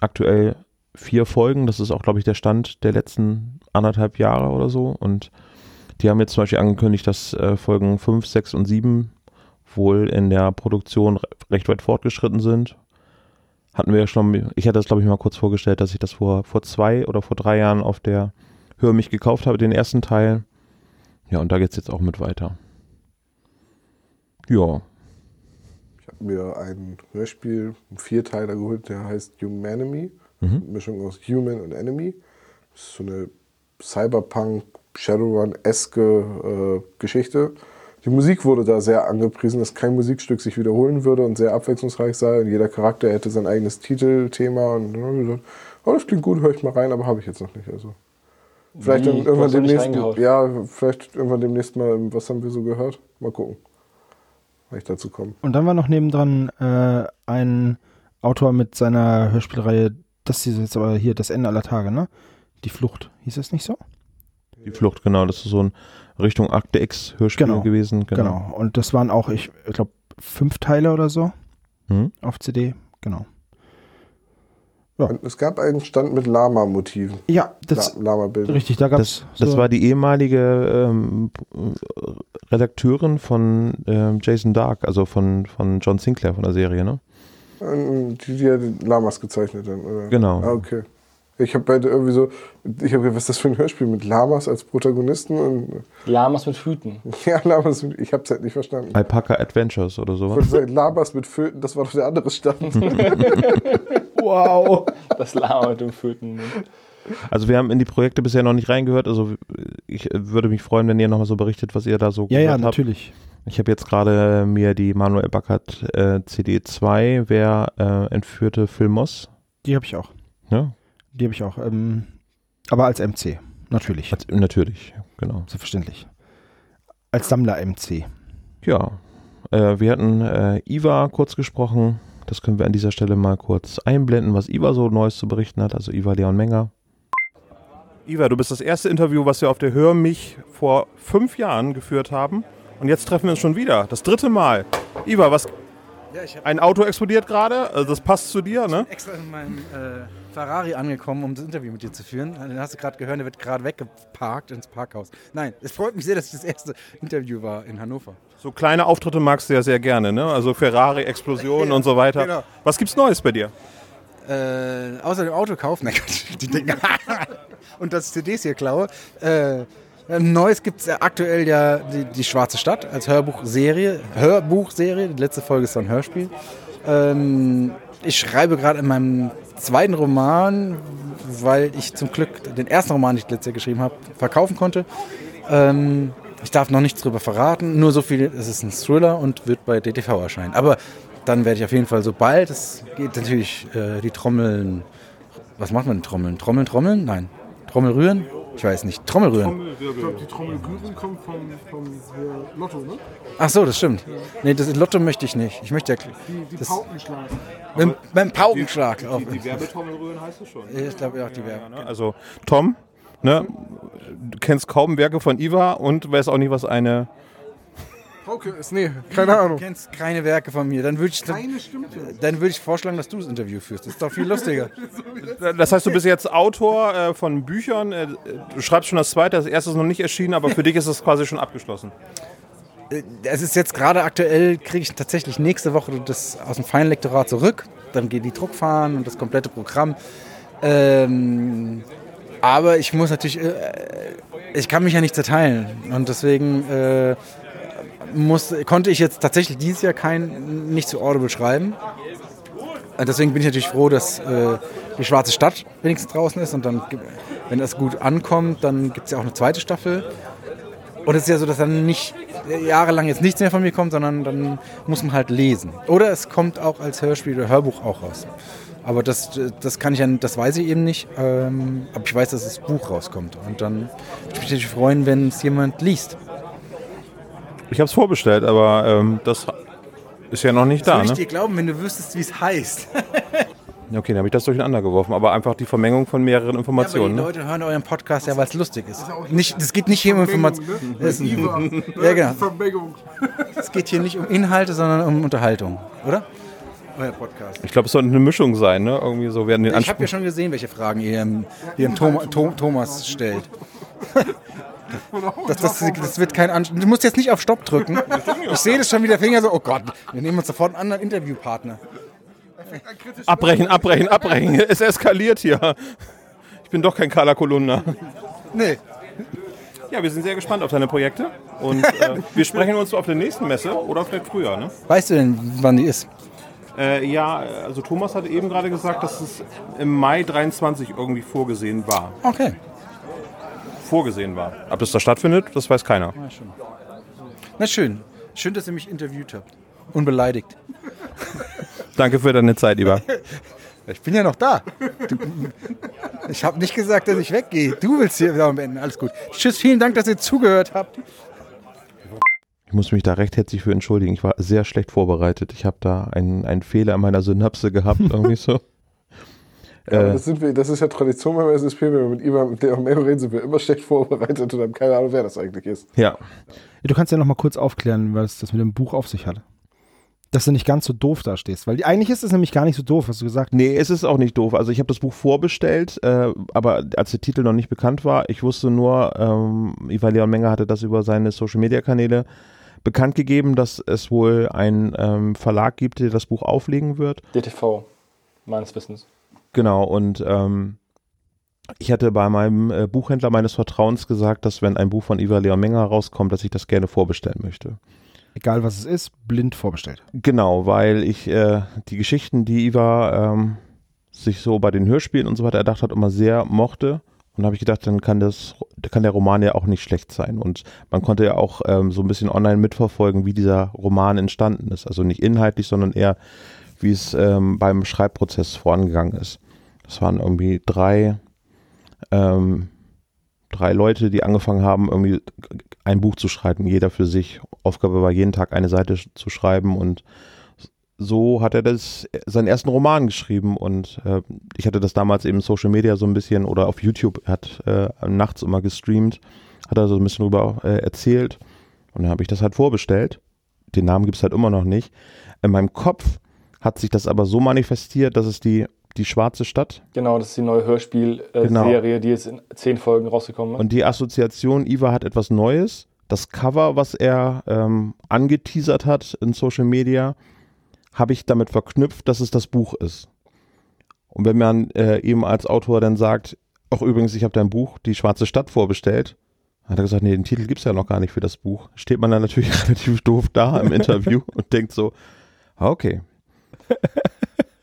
Speaker 1: Aktuell vier Folgen, das ist auch, glaube ich, der Stand der letzten anderthalb Jahre oder so. Und die haben jetzt zum Beispiel angekündigt, dass äh, Folgen 5, 6 und 7 wohl in der Produktion re recht weit fortgeschritten sind. Hatten wir ja schon, ich hatte das, glaube ich, mal kurz vorgestellt, dass ich das vor, vor zwei oder vor drei Jahren auf der Hör mich gekauft habe, den ersten Teil. Ja, und da geht es jetzt auch mit weiter. Ja,
Speaker 5: Ich habe mir ein Hörspiel, einen Vierteiler geholt, der heißt Humanemy.
Speaker 1: Mhm.
Speaker 5: Mischung aus Human und Enemy. Das ist so eine Cyberpunk, Shadowrun-eske äh, Geschichte. Die Musik wurde da sehr angepriesen, dass kein Musikstück sich wiederholen würde und sehr abwechslungsreich sei. Und jeder Charakter hätte sein eigenes Titelthema. Und dann habe ich gesagt, oh, das klingt gut, höre ich mal rein, aber habe ich jetzt noch nicht. Also. Vielleicht
Speaker 4: Wie?
Speaker 5: irgendwann demnächst. Ja, vielleicht irgendwann demnächst mal, was haben wir so gehört? Mal gucken. Wenn ich dazu komme.
Speaker 3: und dann war noch nebendran äh, ein Autor mit seiner Hörspielreihe, das ist jetzt aber hier das Ende aller Tage, ne? Die Flucht, hieß es nicht so?
Speaker 1: Die Flucht, genau. Das ist so ein Richtung Akte X Hörspiel
Speaker 3: Genau,
Speaker 1: gewesen.
Speaker 3: Genau. Und das waren auch, ich, ich glaube, fünf Teile oder so
Speaker 1: Mhm.
Speaker 3: auf CD. Genau. Ja.
Speaker 5: Und es gab einen Stand mit Lama-Motiven.
Speaker 3: Ja, das
Speaker 5: La Lama-Bildern.
Speaker 3: richtig, da gab
Speaker 1: Das,
Speaker 3: es.
Speaker 1: das
Speaker 3: so,
Speaker 1: war die ehemalige ähm, äh, Redakteurin von ähm, Jason Dark, also von, von John Sinclair von der Serie, ne?
Speaker 5: Ähm, Die, die ja die Lamas gezeichnet haben, oder?
Speaker 1: Genau.
Speaker 5: Ah, okay. Ich habe beide irgendwie so, ich habe was ist das für ein Hörspiel mit Lamas als Protagonisten? Und,
Speaker 4: Lamas mit Hüten. [laughs]
Speaker 5: ja, Lamas, mit- ich habe es halt nicht verstanden.
Speaker 1: Alpaca Adventures oder sowas.
Speaker 5: sagen, Lamas mit Föten, das war doch der andere Stand. [laughs]
Speaker 3: wow.
Speaker 4: Das Lama mit dem Föten.
Speaker 1: Also wir haben in die Projekte bisher noch nicht reingehört. Also ich äh, würde mich freuen, wenn ihr nochmal so berichtet, was ihr da so
Speaker 3: Ja, ja,
Speaker 1: gehört habt.
Speaker 3: natürlich.
Speaker 1: Ich habe jetzt gerade mir die Manuel Backert äh, CD2, wer äh, entführte Phil Moss.
Speaker 3: Die habe ich auch.
Speaker 1: Ja,
Speaker 3: Die habe ich auch. Ähm, aber als MC, natürlich.
Speaker 1: als, natürlich, genau.
Speaker 3: Selbstverständlich. Als Sammler-MC.
Speaker 1: Ja, äh, wir hatten äh, Iva kurz gesprochen. Das können wir an dieser Stelle mal kurz einblenden, was Iva so Neues zu berichten hat. Also Iva Leon Menger.
Speaker 11: Iva, du bist das erste Interview, was wir auf der Hör mich vor fünf Jahren geführt haben. Und jetzt treffen wir uns schon wieder. Das dritte Mal. Iva, was.
Speaker 12: Ja, ich
Speaker 11: Ein Auto explodiert gerade. Also das passt zu dir, ne?
Speaker 12: extra in meinem äh, Ferrari angekommen, um das Interview mit dir zu führen. Den hast du gerade gehört, der wird gerade weggeparkt ins Parkhaus. Nein, es freut mich sehr, dass ich das erste Interview war in Hannover.
Speaker 11: So kleine Auftritte magst du ja sehr gerne, ne? Also Ferrari, Explosionen und so weiter.
Speaker 12: genau.
Speaker 11: Was gibt's Neues bei dir?
Speaker 12: Äh, außer dem Autokauf, [laughs] nein, Quatsch, die Dinger. [laughs] und ich CDs hier klaue. Äh, Neues gibt es aktuell ja die, die Schwarze Stadt als Hörbuchserie. Hörbuchserie, die letzte Folge ist dann Hörspiel. Ähm, ich schreibe gerade in meinem zweiten Roman, weil ich zum Glück den ersten Roman, den ich letztes Jahr geschrieben habe, verkaufen konnte. Ähm, ich darf noch nichts drüber verraten, nur so viel, es ist ein Thriller und wird bei DTV erscheinen. Aber dann werde ich auf jeden Fall, sobald es geht, natürlich äh, die Trommeln. Was macht man mit Trommeln? Trommeln, Trommeln? Nein. Trommel rühren? Ich weiß nicht. Trommel rühren.
Speaker 7: Ich glaube, die Trommelrühren kommt vom, vom Lotto, ne?
Speaker 12: Ach so, das stimmt. Nee, das Lotto möchte ich nicht. Ich möchte ja
Speaker 7: Die, die
Speaker 12: Das-
Speaker 7: Paukenschlag.
Speaker 12: beim, beim Paukenschlag. auf-
Speaker 11: Werbetrommelröhren heißt es schon.
Speaker 12: Ich glaube auch die Werbe.
Speaker 11: Ne? Also Tom, ne? du kennst kaum Werke von Iva und weißt auch nicht, was eine.
Speaker 7: Pauke ist, nee, keine Ahnung.
Speaker 12: Du kennst keine Werke von mir. Dann würde ich, dann,
Speaker 7: Keine stimmt
Speaker 12: dann würde ich vorschlagen, dass du das Interview führst. Das ist doch viel lustiger. [laughs]
Speaker 11: Das heißt, du bist jetzt Autor äh, von Büchern. Äh, du schreibst schon das zweite, das erste ist noch nicht erschienen, aber für dich ist es quasi schon abgeschlossen.
Speaker 12: Es ist jetzt gerade aktuell, kriege ich tatsächlich nächste Woche das aus dem Feinlektorat zurück. Dann geht die Druckfahren und das komplette Programm. Ähm, aber ich muss natürlich, äh, ich kann mich ja nicht zerteilen. Und deswegen äh, muss, konnte ich jetzt tatsächlich dieses Jahr kein, nicht zu Audible schreiben. Äh, Deswegen bin ich natürlich froh, dass äh, die Schwarze Stadt wenigstens draußen ist. Und dann, wenn das gut ankommt, dann gibt es ja auch eine zweite Staffel. Und es ist ja so, dass dann nicht jahrelang jetzt nichts mehr von mir kommt, sondern dann muss man halt lesen. Oder es kommt auch als Hörspiel oder Hörbuch auch raus. Aber das, das kann ich ja, das weiß ich eben nicht. Ähm, aber ich weiß, dass das Buch rauskommt. Und dann würde ich mich natürlich freuen, wenn es jemand liest.
Speaker 7: Ich habe es vorbestellt, aber ähm, das ist ja noch nicht
Speaker 12: Das
Speaker 7: da.
Speaker 12: würde ich
Speaker 7: Ne?
Speaker 12: dir glauben, wenn du wüsstest, wie es heißt.
Speaker 7: Ja, [laughs] Okay, dann habe ich das durcheinander geworfen, aber einfach die Vermengung von mehreren
Speaker 12: Aber
Speaker 7: Informationen.
Speaker 12: die
Speaker 7: ne?
Speaker 12: Leute hören euren Podcast ja, weil es lustig ist. Nicht, es geht nicht hier um Informationen. [laughs] Ja, genau.
Speaker 5: Vermengung.
Speaker 12: Es geht hier nicht um Inhalte, sondern um Unterhaltung, oder? Euer Podcast.
Speaker 7: Ich glaube, es soll eine Mischung sein, ne? Irgendwie so werden den
Speaker 12: Ich habe ja schon gesehen, welche Fragen ihr, im- ihr im Thoma, Tho- Thomas stellt. [laughs] Das, das, das wird kein Anspruch. Du musst jetzt nicht auf Stopp drücken. Ich sehe das schon wie der Finger so, oh Gott, wir nehmen uns sofort einen anderen Interviewpartner.
Speaker 7: Abbrechen, abbrechen, abbrechen. Es eskaliert hier. Ich bin doch kein Carla Kolumna.
Speaker 12: Nee.
Speaker 7: Ja, wir sind sehr gespannt auf deine Projekte. Und äh, [laughs] wir sprechen uns auf der nächsten Messe oder vielleicht früher, ne?
Speaker 12: Weißt du denn, wann die ist?
Speaker 7: Äh, ja, also Thomas hat eben gerade gesagt, dass es im Mai 23 irgendwie vorgesehen war.
Speaker 12: Okay.
Speaker 7: Vorgesehen war. Ob das da stattfindet, das weiß keiner.
Speaker 12: Na schön. Schön, dass ihr mich interviewt habt. Unbeleidigt. [laughs]
Speaker 7: Danke für deine Zeit, lieber.
Speaker 12: Ich bin ja noch da. Du, ich habe nicht gesagt, dass ich weggehe. Du willst hier wieder am Ende. Alles gut. Tschüss, vielen Dank, dass ihr zugehört habt.
Speaker 1: Ich muss mich da recht herzlich für entschuldigen. Ich war sehr schlecht vorbereitet. Ich habe da einen, einen Fehler in meiner Synapse gehabt, irgendwie so. [laughs]
Speaker 5: Ja, aber
Speaker 1: Äh,
Speaker 5: das, sind wir, das ist ja Tradition beim SSP, wenn wir mit ihm mit der Mero reden, sind wir immer schlecht vorbereitet und haben keine Ahnung, wer das eigentlich ist.
Speaker 1: ja.
Speaker 3: Du kannst ja noch mal kurz aufklären, was das mit dem Buch auf sich hat. Dass du nicht ganz so doof da stehst. Weil die, eigentlich ist es nämlich gar nicht so doof, hast du gesagt.
Speaker 1: Nee, es ist auch nicht doof. Also ich habe das Buch vorbestellt, äh, aber als der Titel noch nicht bekannt war, ich wusste nur, ähm, Ivar Leon Menger hatte das über seine Social-Media-Kanäle bekannt gegeben, dass es wohl einen ähm, Verlag gibt, der das Buch auflegen wird.
Speaker 4: DTV, meines Wissens.
Speaker 1: Genau, und ähm, ich hatte bei meinem äh, Buchhändler meines Vertrauens gesagt, dass wenn ein Buch von Ivar Leon Menger rauskommt, dass ich das gerne vorbestellen möchte.
Speaker 3: Egal was es ist, blind vorbestellt.
Speaker 1: Genau, weil ich äh, die Geschichten, die Iva ähm, sich so bei den Hörspielen und so weiter erdacht hat, immer sehr mochte. Und habe ich gedacht, dann kann das, kann der Roman ja auch nicht schlecht sein. Und man konnte ja auch ähm, so ein bisschen online mitverfolgen, wie dieser Roman entstanden ist. Also nicht inhaltlich, sondern eher, wie es ähm, beim Schreibprozess vorangegangen ist. Das waren irgendwie drei, ähm, drei Leute, die angefangen haben, irgendwie ein Buch zu schreiben, jeder für sich. Aufgabe war jeden Tag eine Seite zu schreiben und so hat er das, seinen ersten Roman geschrieben und äh, ich hatte das damals eben Social Media so ein bisschen oder auf YouTube, er hat äh, nachts immer gestreamt, hat er so ein bisschen drüber äh, erzählt und dann habe ich das halt vorbestellt. Den Namen gibt es halt immer noch nicht. In meinem Kopf hat sich das aber so manifestiert, dass es die, die schwarze Stadt
Speaker 4: Genau, das ist die neue Hörspielserie,
Speaker 1: Genau.
Speaker 4: Die jetzt in zehn Folgen rausgekommen ist.
Speaker 1: Und die Assoziation, Iva hat etwas Neues. Das Cover, was er ähm, angeteasert hat in Social Media, habe ich damit verknüpft, dass es das Buch ist. Und wenn man äh, ihm als Autor dann sagt, auch übrigens, ich habe dein Buch, Die Schwarze Stadt, vorbestellt, hat er gesagt, nee, den Titel gibt es ja noch gar nicht für das Buch. Steht man dann natürlich [laughs] relativ doof da im Interview [laughs] und denkt so, ah, okay,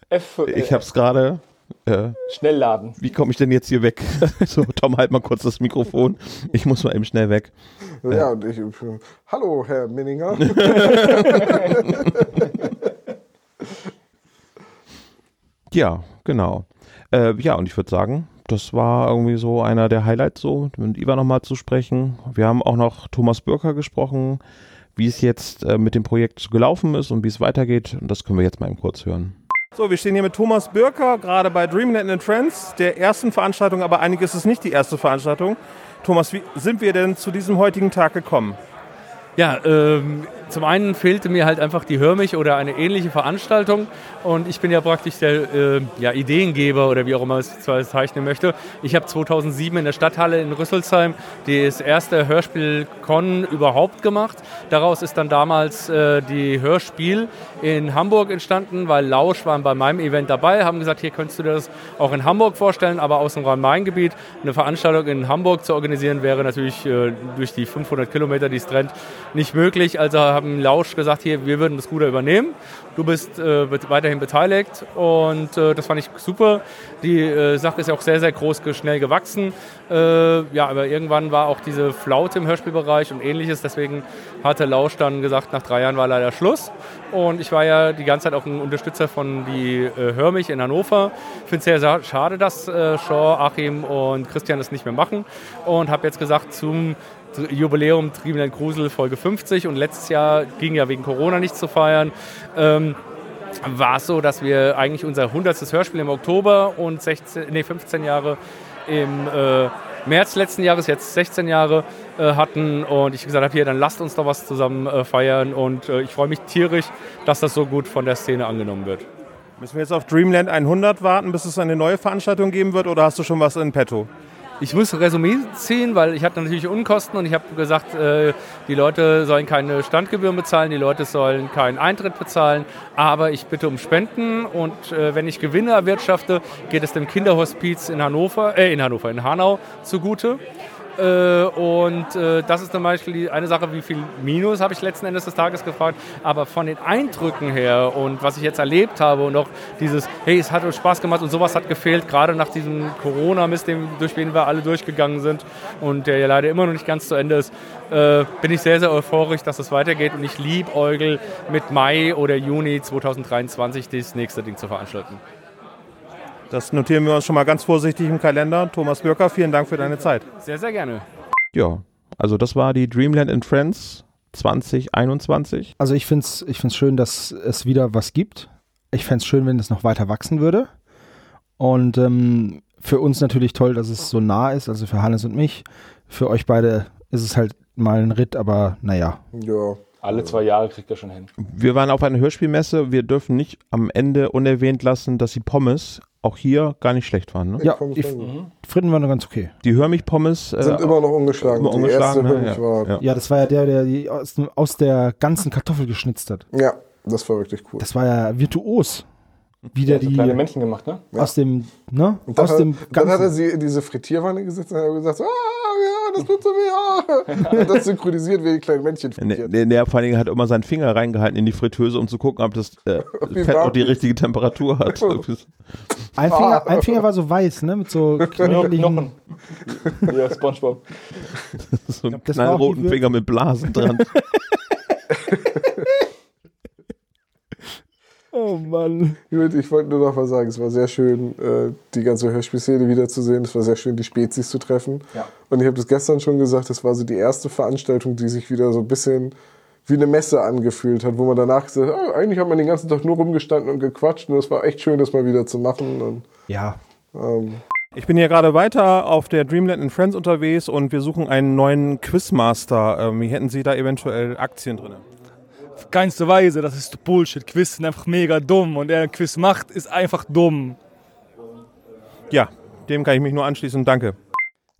Speaker 4: F, äh,
Speaker 1: ich habe es gerade äh,
Speaker 4: Schnellladen.
Speaker 1: wie komme ich denn jetzt hier weg? [laughs] so, Tom, halt mal kurz das Mikrofon. Ich muss mal eben schnell weg.
Speaker 5: Ja, und ich. Hallo, Herr Minninger. [laughs]
Speaker 1: Ja, genau. Äh, ja, und ich würde sagen, das war irgendwie so einer der Highlights, so mit Iva nochmal zu sprechen. Wir haben auch noch Thomas Bürker gesprochen, wie es jetzt äh, mit dem Projekt gelaufen ist und wie es weitergeht. Und das können wir jetzt mal eben kurz hören.
Speaker 7: So, wir stehen hier mit Thomas Birker, gerade bei Dreamland and Friends, der ersten Veranstaltung, aber eigentlich ist es nicht die erste Veranstaltung. Thomas, wie sind wir denn zu diesem heutigen Tag gekommen?
Speaker 6: Ja, ähm, zum einen fehlte mir halt einfach die Hörmich oder eine ähnliche Veranstaltung und ich bin ja praktisch der äh, ja, Ideengeber oder wie auch immer man es zeichnen möchte. Ich habe 2007 in der Stadthalle in Rüsselsheim das erste Hörspiel-Con überhaupt gemacht. Daraus ist dann damals äh, die Hörspiel in Hamburg entstanden, weil Lausch waren bei meinem Event dabei, haben gesagt, hier könntest du dir das auch in Hamburg vorstellen, aber aus dem Rhein-Main-Gebiet eine Veranstaltung in Hamburg zu organisieren, wäre natürlich äh, durch die 500 Kilometer, die es trennt, nicht möglich. Also haben Lausch gesagt, hier, wir würden das Ruder übernehmen. Du bist äh, weiterhin beteiligt und äh, das fand ich super. Die äh, Sache ist ja auch sehr, sehr groß, schnell gewachsen. Äh, ja, aber irgendwann war auch diese Flaute im Hörspielbereich und ähnliches. Deswegen hatte Lausch dann gesagt, nach drei Jahren war leider Schluss. Und ich war ja die ganze Zeit auch ein Unterstützer von die äh, Hör mich in Hannover. Ich finde es sehr schade, dass äh, Shaw, Achim und Christian das nicht mehr machen. Und habe jetzt gesagt, zum Jubiläum Dreamland Grusel Folge 50 und letztes Jahr ging ja wegen Corona nicht zu feiern. Ähm, war es so, dass wir eigentlich unser 100. Hörspiel im Oktober und 16, nee, 15 Jahre im äh, März letzten Jahres, jetzt 16 Jahre äh, hatten und ich gesagt habe, hier, dann lasst uns doch was zusammen äh, feiern und äh, ich freue mich tierisch, dass das so gut von der Szene angenommen wird.
Speaker 1: Müssen wir jetzt auf Dreamland 100 warten, bis es eine neue Veranstaltung geben wird oder hast du schon was in petto?
Speaker 6: Ich muss Resümee ziehen, weil ich hatte natürlich Unkosten und ich habe gesagt, äh, die Leute sollen keine Standgebühren bezahlen, die Leute sollen keinen Eintritt bezahlen, aber ich bitte um Spenden und äh, wenn ich Gewinne erwirtschafte, geht es dem Kinderhospiz in Hannover, äh, in Hannover, in Hanau zugute. Äh, und äh, das ist zum Beispiel die eine Sache, wie viel Minus habe ich letzten Endes des Tages gefragt. Aber von den Eindrücken her und was ich jetzt erlebt habe und auch dieses, hey, es hat uns Spaß gemacht und sowas hat gefehlt, gerade nach diesem Corona-Mist, durch den wir alle durchgegangen sind und der ja leider immer noch nicht ganz zu Ende ist, äh, bin ich sehr, sehr euphorisch, dass es weitergeht und ich liebäugel mit Mai oder Juni 2023 das nächste Ding zu veranstalten.
Speaker 1: Das notieren wir uns schon mal ganz vorsichtig im Kalender. Thomas Bürker, vielen Dank für deine Zeit.
Speaker 6: Sehr, sehr gerne.
Speaker 10: Ja, also das war die Dreamland and Friends 2021.
Speaker 3: Also ich finde es ich find's schön, dass es wieder was gibt. Ich fände es schön, wenn es noch weiter wachsen würde. Und ähm, für uns natürlich toll, dass es so nah ist, also für Hannes und mich. Für euch beide ist es halt mal ein Ritt, aber naja.
Speaker 5: Ja.
Speaker 4: Alle zwei Jahre kriegt er schon hin.
Speaker 10: Wir waren auf einer Hörspielmesse. Wir dürfen nicht am Ende unerwähnt lassen, dass die Pommes auch hier gar nicht schlecht waren. Ne?
Speaker 3: Ja, die
Speaker 5: waren
Speaker 3: Fritten waren noch ganz okay.
Speaker 10: Die Hörmich-Pommes äh,
Speaker 5: Sind immer noch ungeschlagen.
Speaker 10: immer
Speaker 5: Die erste
Speaker 10: ungeschlagen, ne? ja.
Speaker 5: war.
Speaker 10: Ja.
Speaker 3: Ja, das war ja der, der die aus, aus der ganzen Kartoffel geschnitzt hat.
Speaker 5: Ja, das war wirklich cool.
Speaker 3: Das war ja virtuos. Wie der die
Speaker 4: kleine Männchen gemacht, ne?
Speaker 3: aus dem, ne?
Speaker 5: Und dann,
Speaker 3: Aus
Speaker 5: hat,
Speaker 3: dem
Speaker 5: dann hat er sie in diese Frittierwanne gesetzt und hat gesagt, ah, ja, das tut so weh. Ah. Und das synchronisiert, wie die kleinen Männchen
Speaker 10: Der, der, vor allen Dingen hat immer seinen Finger reingehalten in die Fritteuse, um zu gucken, ob das äh, [laughs] Fett auch die richtige Temperatur hat. [laughs]
Speaker 3: Ein Finger, ein Finger war so weiß, ne? Mit so. [laughs]
Speaker 4: Knochen. Ja, Spongebob.
Speaker 10: so ein
Speaker 3: die
Speaker 10: knallroten. Finger mit Blasen dran.
Speaker 3: Oh Mann.
Speaker 5: Gut, ich wollte nur noch mal sagen, es war sehr schön, äh, die ganze Hörspielszene wiederzusehen. Es war sehr schön, die Spezies zu treffen.
Speaker 4: Ja.
Speaker 5: Und ich habe das gestern schon gesagt, das war so die erste Veranstaltung, die sich wieder so ein bisschen wie eine Messe angefühlt hat, wo man danach gesagt hat, ah, eigentlich hat man den ganzen Tag nur rumgestanden und gequatscht und es war echt schön, das mal wieder zu machen. Und,
Speaker 3: Ja.
Speaker 5: ähm,
Speaker 1: Ich bin hier gerade weiter auf der Dreamland and Friends unterwegs und wir suchen einen neuen Quizmaster. Ähm, wie hätten Sie da eventuell Aktien drin?
Speaker 13: Keinster Weise, das ist Bullshit. Quiz sind einfach mega dumm und der Quiz macht, ist einfach dumm.
Speaker 1: Ja, dem kann ich mich nur anschließen. Danke.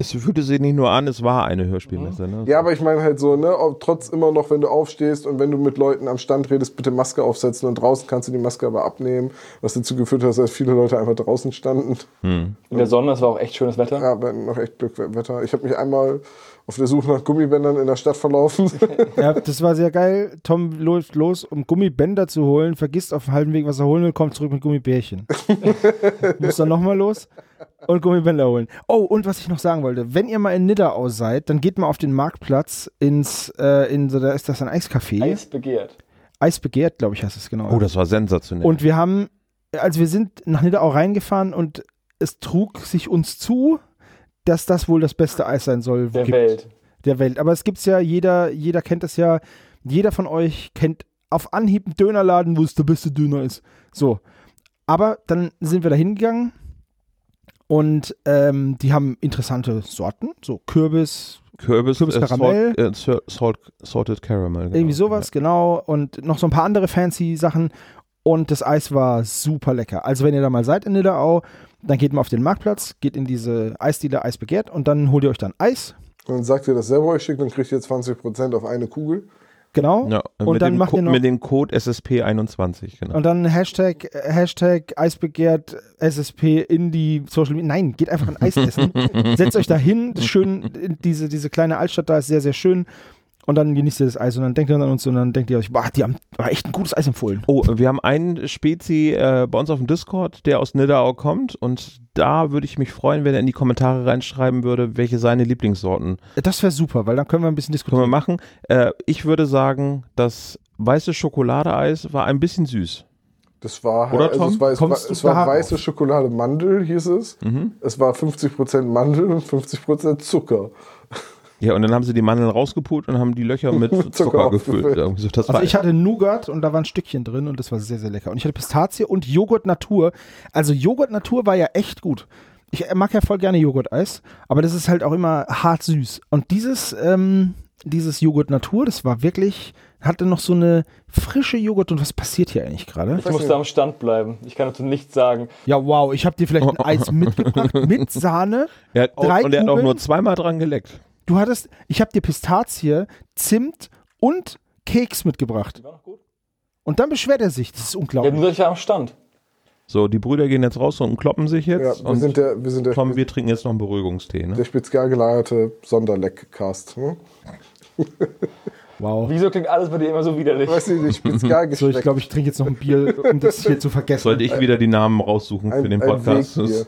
Speaker 10: Es fühlte sich nicht nur an, es war eine Hörspielmesse. Ne?
Speaker 5: ja, aber ich meine halt so, ne, trotz immer noch, wenn du aufstehst und wenn du mit Leuten am Stand redest, bitte Maske aufsetzen und draußen kannst du die Maske aber abnehmen, was dazu geführt hat, dass viele Leute einfach draußen standen.
Speaker 10: Hm.
Speaker 4: In der Sonne, es war auch echt schönes Wetter.
Speaker 5: Ja, wir hatten noch echt Glück Wetter. Ich habe mich einmal auf der Suche nach Gummibändern in der Stadt verlaufen. [laughs]
Speaker 3: Ja, das war sehr geil. Tom läuft los, um Gummibänder zu holen, vergisst auf dem halben Weg, was er holen will, kommt zurück mit Gummibärchen. [laughs] Muss dann nochmal los und Gummibänder holen. Oh, und was ich noch sagen wollte, wenn ihr mal in Nidderau seid, dann geht mal auf den Marktplatz ins, äh, in so, da ist das ein Eiscafé.
Speaker 4: Eis begehrt.
Speaker 3: Eis begehrt, glaube ich, heißt es genau.
Speaker 10: Oh, das war sensationell.
Speaker 3: Und wir haben, also wir sind nach Nidderau reingefahren und es trug sich uns zu, dass das wohl das beste Eis sein soll.
Speaker 4: Der
Speaker 3: gibt.
Speaker 4: Welt.
Speaker 3: Der Welt. Aber es gibt's ja, jeder, jeder kennt das ja, jeder von euch kennt auf Anhieb einen Dönerladen, wo es der beste Döner ist. So. Aber dann sind wir da hingegangen und ähm, die haben interessante Sorten, so Kürbis,
Speaker 10: Kürbis,
Speaker 3: Kürbis
Speaker 10: äh,
Speaker 3: Karamell.
Speaker 10: Salt, äh, Sal- Salt, Salted Caramel. Genau.
Speaker 3: irgendwie sowas, genau. Und noch so ein paar andere fancy Sachen. Und das Eis war super lecker. Also wenn ihr da mal seid in Nidderau, dann geht mal auf den Marktplatz, geht in diese Eisdiele Eis begehrt und dann holt ihr euch dann Eis.
Speaker 5: Und dann sagt ihr das selber euch schickt, dann kriegt ihr 20% auf eine Kugel.
Speaker 3: Genau.
Speaker 10: Ja,
Speaker 3: Und
Speaker 10: mit,
Speaker 3: dann
Speaker 10: dem
Speaker 3: macht
Speaker 10: Co
Speaker 3: ihr noch-
Speaker 10: mit dem Code SSP21, genau.
Speaker 3: Und dann Hashtag, Hashtag Eisbegehrt SSP in die Social Media. Nein, geht einfach ein Eis essen. [laughs] Setzt euch da hin. Das ist Schön, diese, diese kleine Altstadt da ist sehr, sehr schön. Und dann genießt ihr das Eis und dann denkt ihr an uns und dann denkt ihr euch, boah, die haben echt ein gutes Eis empfohlen.
Speaker 1: Oh, wir haben einen Spezi äh, bei uns auf dem Discord, der aus Nidau kommt und da würde ich mich freuen, wenn er in die Kommentare reinschreiben würde, welche seine Lieblingssorten
Speaker 3: Das wäre super, weil dann können wir ein bisschen
Speaker 1: können wir
Speaker 3: diskutieren.
Speaker 1: machen. Äh, ich würde sagen, das weiße Schokoladeeis war ein bisschen süß.
Speaker 5: Das war,
Speaker 1: Oder,
Speaker 5: also
Speaker 1: Tom?
Speaker 5: es war, es war, es war weiße Schokolade Mandel, hieß es.
Speaker 1: Mhm.
Speaker 5: Es war 50% Mandel und 50% Zucker.
Speaker 1: Ja, und dann haben sie die Mandeln rausgepult und haben die Löcher mit [laughs] Zucker, gefüllt. Irgendwie so. Das
Speaker 3: Also ich hatte Nougat und da war ein Stückchen drin und das war sehr, sehr lecker. Und ich hatte Pistazie und Joghurt Natur. Also Joghurt Natur war ja echt gut. Ich mag ja voll gerne Joghurt-Eis, aber das ist halt auch immer hart süß. Und dieses, ähm, dieses Joghurt Natur, das war wirklich, hatte noch so eine frische Joghurt. Und was passiert hier eigentlich gerade?
Speaker 4: Ich musste am Stand bleiben. Ich kann dazu nichts sagen.
Speaker 3: Ja, wow, ich habe dir vielleicht ein Eis [laughs] mitgebracht mit Sahne.
Speaker 1: er hat,
Speaker 3: drei
Speaker 1: und er hat auch
Speaker 3: Kugeln?
Speaker 1: nur zweimal dran geleckt.
Speaker 3: Du hattest, ich habe dir Pistazie, Zimt und Keks mitgebracht.
Speaker 4: War noch gut?
Speaker 3: Und dann beschwert er sich. Das ist
Speaker 4: Ja,
Speaker 3: unglaublich.
Speaker 4: nur ich war am Stand.
Speaker 1: So, die Brüder gehen jetzt raus und kloppen sich
Speaker 5: Ja,
Speaker 1: jetzt.
Speaker 5: wir
Speaker 1: und
Speaker 5: sind der, wir sind der,
Speaker 1: Tom, wir trinken jetzt noch einen Beruhigungstee. Ne?
Speaker 5: der spezial gelagerte Sonderleckcast. Ne? [laughs]
Speaker 3: Wow.
Speaker 4: Wieso klingt alles bei dir immer so widerlich?
Speaker 5: Weißt du, die [laughs] spezial
Speaker 3: So, ich glaube, ich trinke jetzt noch ein Bier, um das hier zu vergessen.
Speaker 1: Sollte ich wieder die Namen raussuchen für den Podcast?
Speaker 5: Wegbier.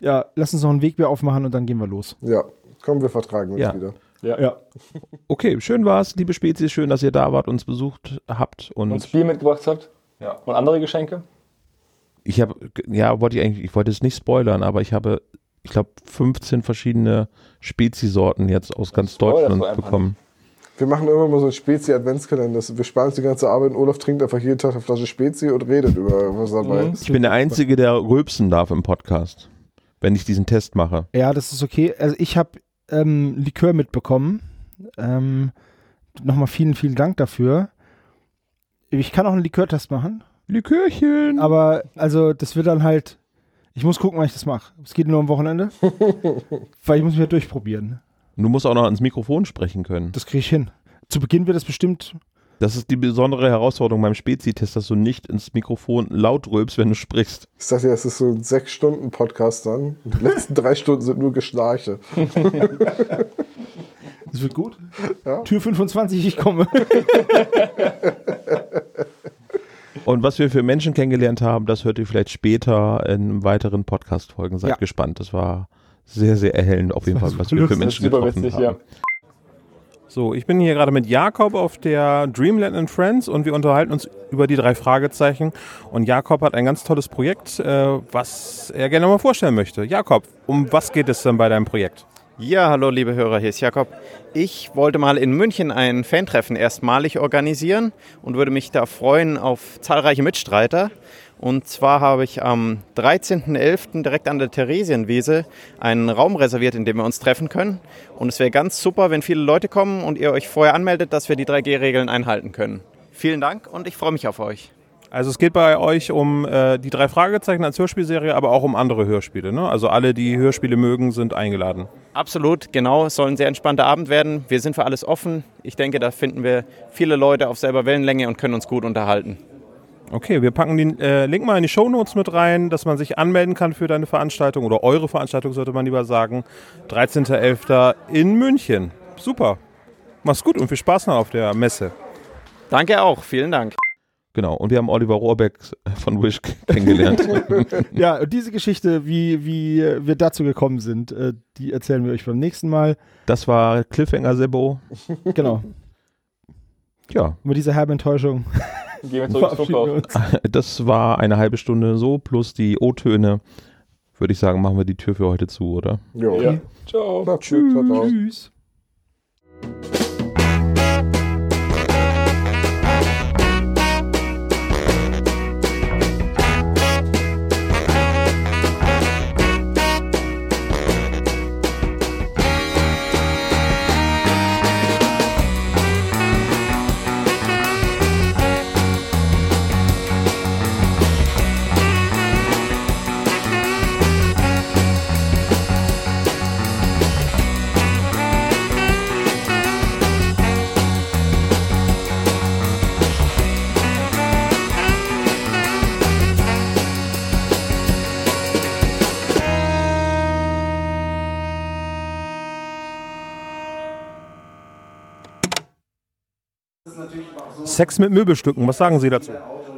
Speaker 3: Ja, lass uns noch ein Wegbier aufmachen und dann gehen wir los.
Speaker 5: Ja, komm, wir vertragen uns
Speaker 1: Ja.
Speaker 5: wieder.
Speaker 3: Ja.
Speaker 1: Okay, schön war's, liebe Spezies. Schön, dass ihr da wart, uns besucht habt. Und
Speaker 4: Und Bier mitgebracht habt?
Speaker 1: Ja.
Speaker 4: Und andere Geschenke?
Speaker 1: ich habe, ja, wollte ich eigentlich, ich wollte es nicht spoilern, aber ich habe, ich glaube, 15 verschiedene Speziesorten jetzt aus ganz
Speaker 4: Spoiler
Speaker 1: Deutschland bekommen.
Speaker 5: Wir machen irgendwann mal so einen Spezi-Adventskalender. Wir sparen uns die ganze Arbeit und Olaf trinkt einfach jeden Tag eine Flasche Spezi und redet über was dabei
Speaker 4: Mhm.
Speaker 5: ist.
Speaker 1: Ich bin der Einzige, der rülpsen darf im Podcast, wenn ich diesen Test mache.
Speaker 3: Ja, das ist okay. Also ich habe ähm, Likör mitbekommen. Ähm, Nochmal vielen, vielen Dank dafür. Ich kann auch einen Likörtest machen,
Speaker 1: Likörchen.
Speaker 3: aber also das wird dann halt. Ich muss gucken, wann ich das mache. Es geht nur am Wochenende. [laughs] weil ich muss mich ja durchprobieren.
Speaker 1: Und du musst auch noch ans Mikrofon sprechen können.
Speaker 3: Das kriege ich hin. Zu Beginn wird das bestimmt.
Speaker 1: Das ist die besondere Herausforderung beim Spezi-Test, dass du nicht ins Mikrofon laut rülpst, wenn du sprichst.
Speaker 5: Ich dachte ja, es ist so ein sechs Stunden Podcast dann. Die letzten drei Stunden sind nur Geschnarche. [laughs]
Speaker 3: Das wird gut.
Speaker 5: Ja.
Speaker 3: Tür 25, ich komme. [laughs]
Speaker 1: Und was wir für Menschen kennengelernt haben, das hört ihr vielleicht später in weiteren Podcast-Folgen. Seid
Speaker 3: Ja.
Speaker 1: gespannt. Das war sehr, sehr erhellend auf jeden Fall, was wir für. Menschen getroffen haben.
Speaker 4: ja.
Speaker 14: So, ich bin hier gerade mit Jakob auf der Dreamland and Friends und wir unterhalten uns über die drei Fragezeichen. Und Jakob hat ein ganz tolles Projekt, äh, was er gerne mal vorstellen möchte. Jakob, um was geht es denn bei deinem Projekt?
Speaker 15: Ja, hallo liebe Hörer, hier ist Jakob. Ich wollte mal in München ein Fantreffen erstmalig organisieren und würde mich da freuen auf zahlreiche Mitstreiter. Und zwar habe ich am 13.11. direkt an der Theresienwiese einen Raum reserviert, in dem wir uns treffen können. Und es wäre ganz super, wenn viele Leute kommen und ihr euch vorher anmeldet, dass wir die 3G-Regeln einhalten können. Vielen Dank und ich freue mich auf euch.
Speaker 14: Also es geht bei euch um äh, die drei Fragezeichen als Hörspielserie, aber auch um andere Hörspiele. Ne? Also alle, die Hörspiele mögen, sind eingeladen.
Speaker 15: Absolut, genau. Es soll ein sehr entspannter Abend werden. Wir sind für alles offen. Ich denke, da finden wir viele Leute auf selber Wellenlänge und können uns gut unterhalten.
Speaker 14: Okay, wir packen den äh, Link mal in die Shownotes mit rein, dass man sich anmelden kann für deine Veranstaltung oder eure Veranstaltung, sollte man lieber sagen. 13.11. in München. Super. Mach's gut und viel Spaß noch auf der Messe.
Speaker 15: Danke auch, vielen Dank.
Speaker 1: Genau. Und wir haben Oliver Rohrbeck von Wish kennengelernt. [laughs]
Speaker 3: ja, und diese Geschichte, wie, wie wir dazu gekommen sind, äh, die erzählen wir euch beim nächsten Mal.
Speaker 1: Das war Cliffhanger Sebo.
Speaker 3: Genau.
Speaker 1: Ja,
Speaker 3: Mit dieser herben Enttäuschung.
Speaker 4: Gehen wir zurück ins
Speaker 3: verabschieden uns.
Speaker 1: das war eine halbe Stunde so plus die O-Töne. Würde ich sagen, machen wir die Tür für heute zu, oder?
Speaker 5: Jo.
Speaker 4: Ja. Ciao.
Speaker 5: Na, tschüss.
Speaker 3: Tschüss.
Speaker 1: Sex mit Möbelstücken, was sagen Sie dazu?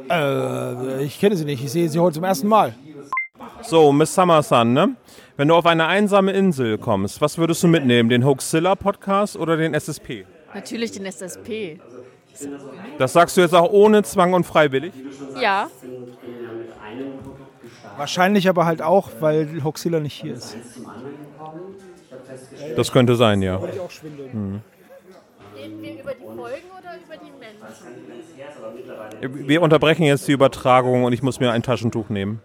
Speaker 3: Äh, ich kenne sie nicht. Ich sehe sie heute zum ersten Mal.
Speaker 1: So, Miss Summerson, ne? Wenn du auf eine einsame Insel kommst, was würdest du mitnehmen? Den Hoaxilla Podcast oder den SSP?
Speaker 16: Natürlich den SSP.
Speaker 1: Das sagst du jetzt auch ohne Zwang und freiwillig?
Speaker 16: Ja.
Speaker 3: Wahrscheinlich aber halt auch, weil Hoxilla nicht hier ist.
Speaker 1: Das könnte sein, ja. Mhm.
Speaker 16: Reden wir über die Folgen oder über die Menschen?
Speaker 1: Wir unterbrechen jetzt die Übertragung und ich muss mir ein Taschentuch nehmen.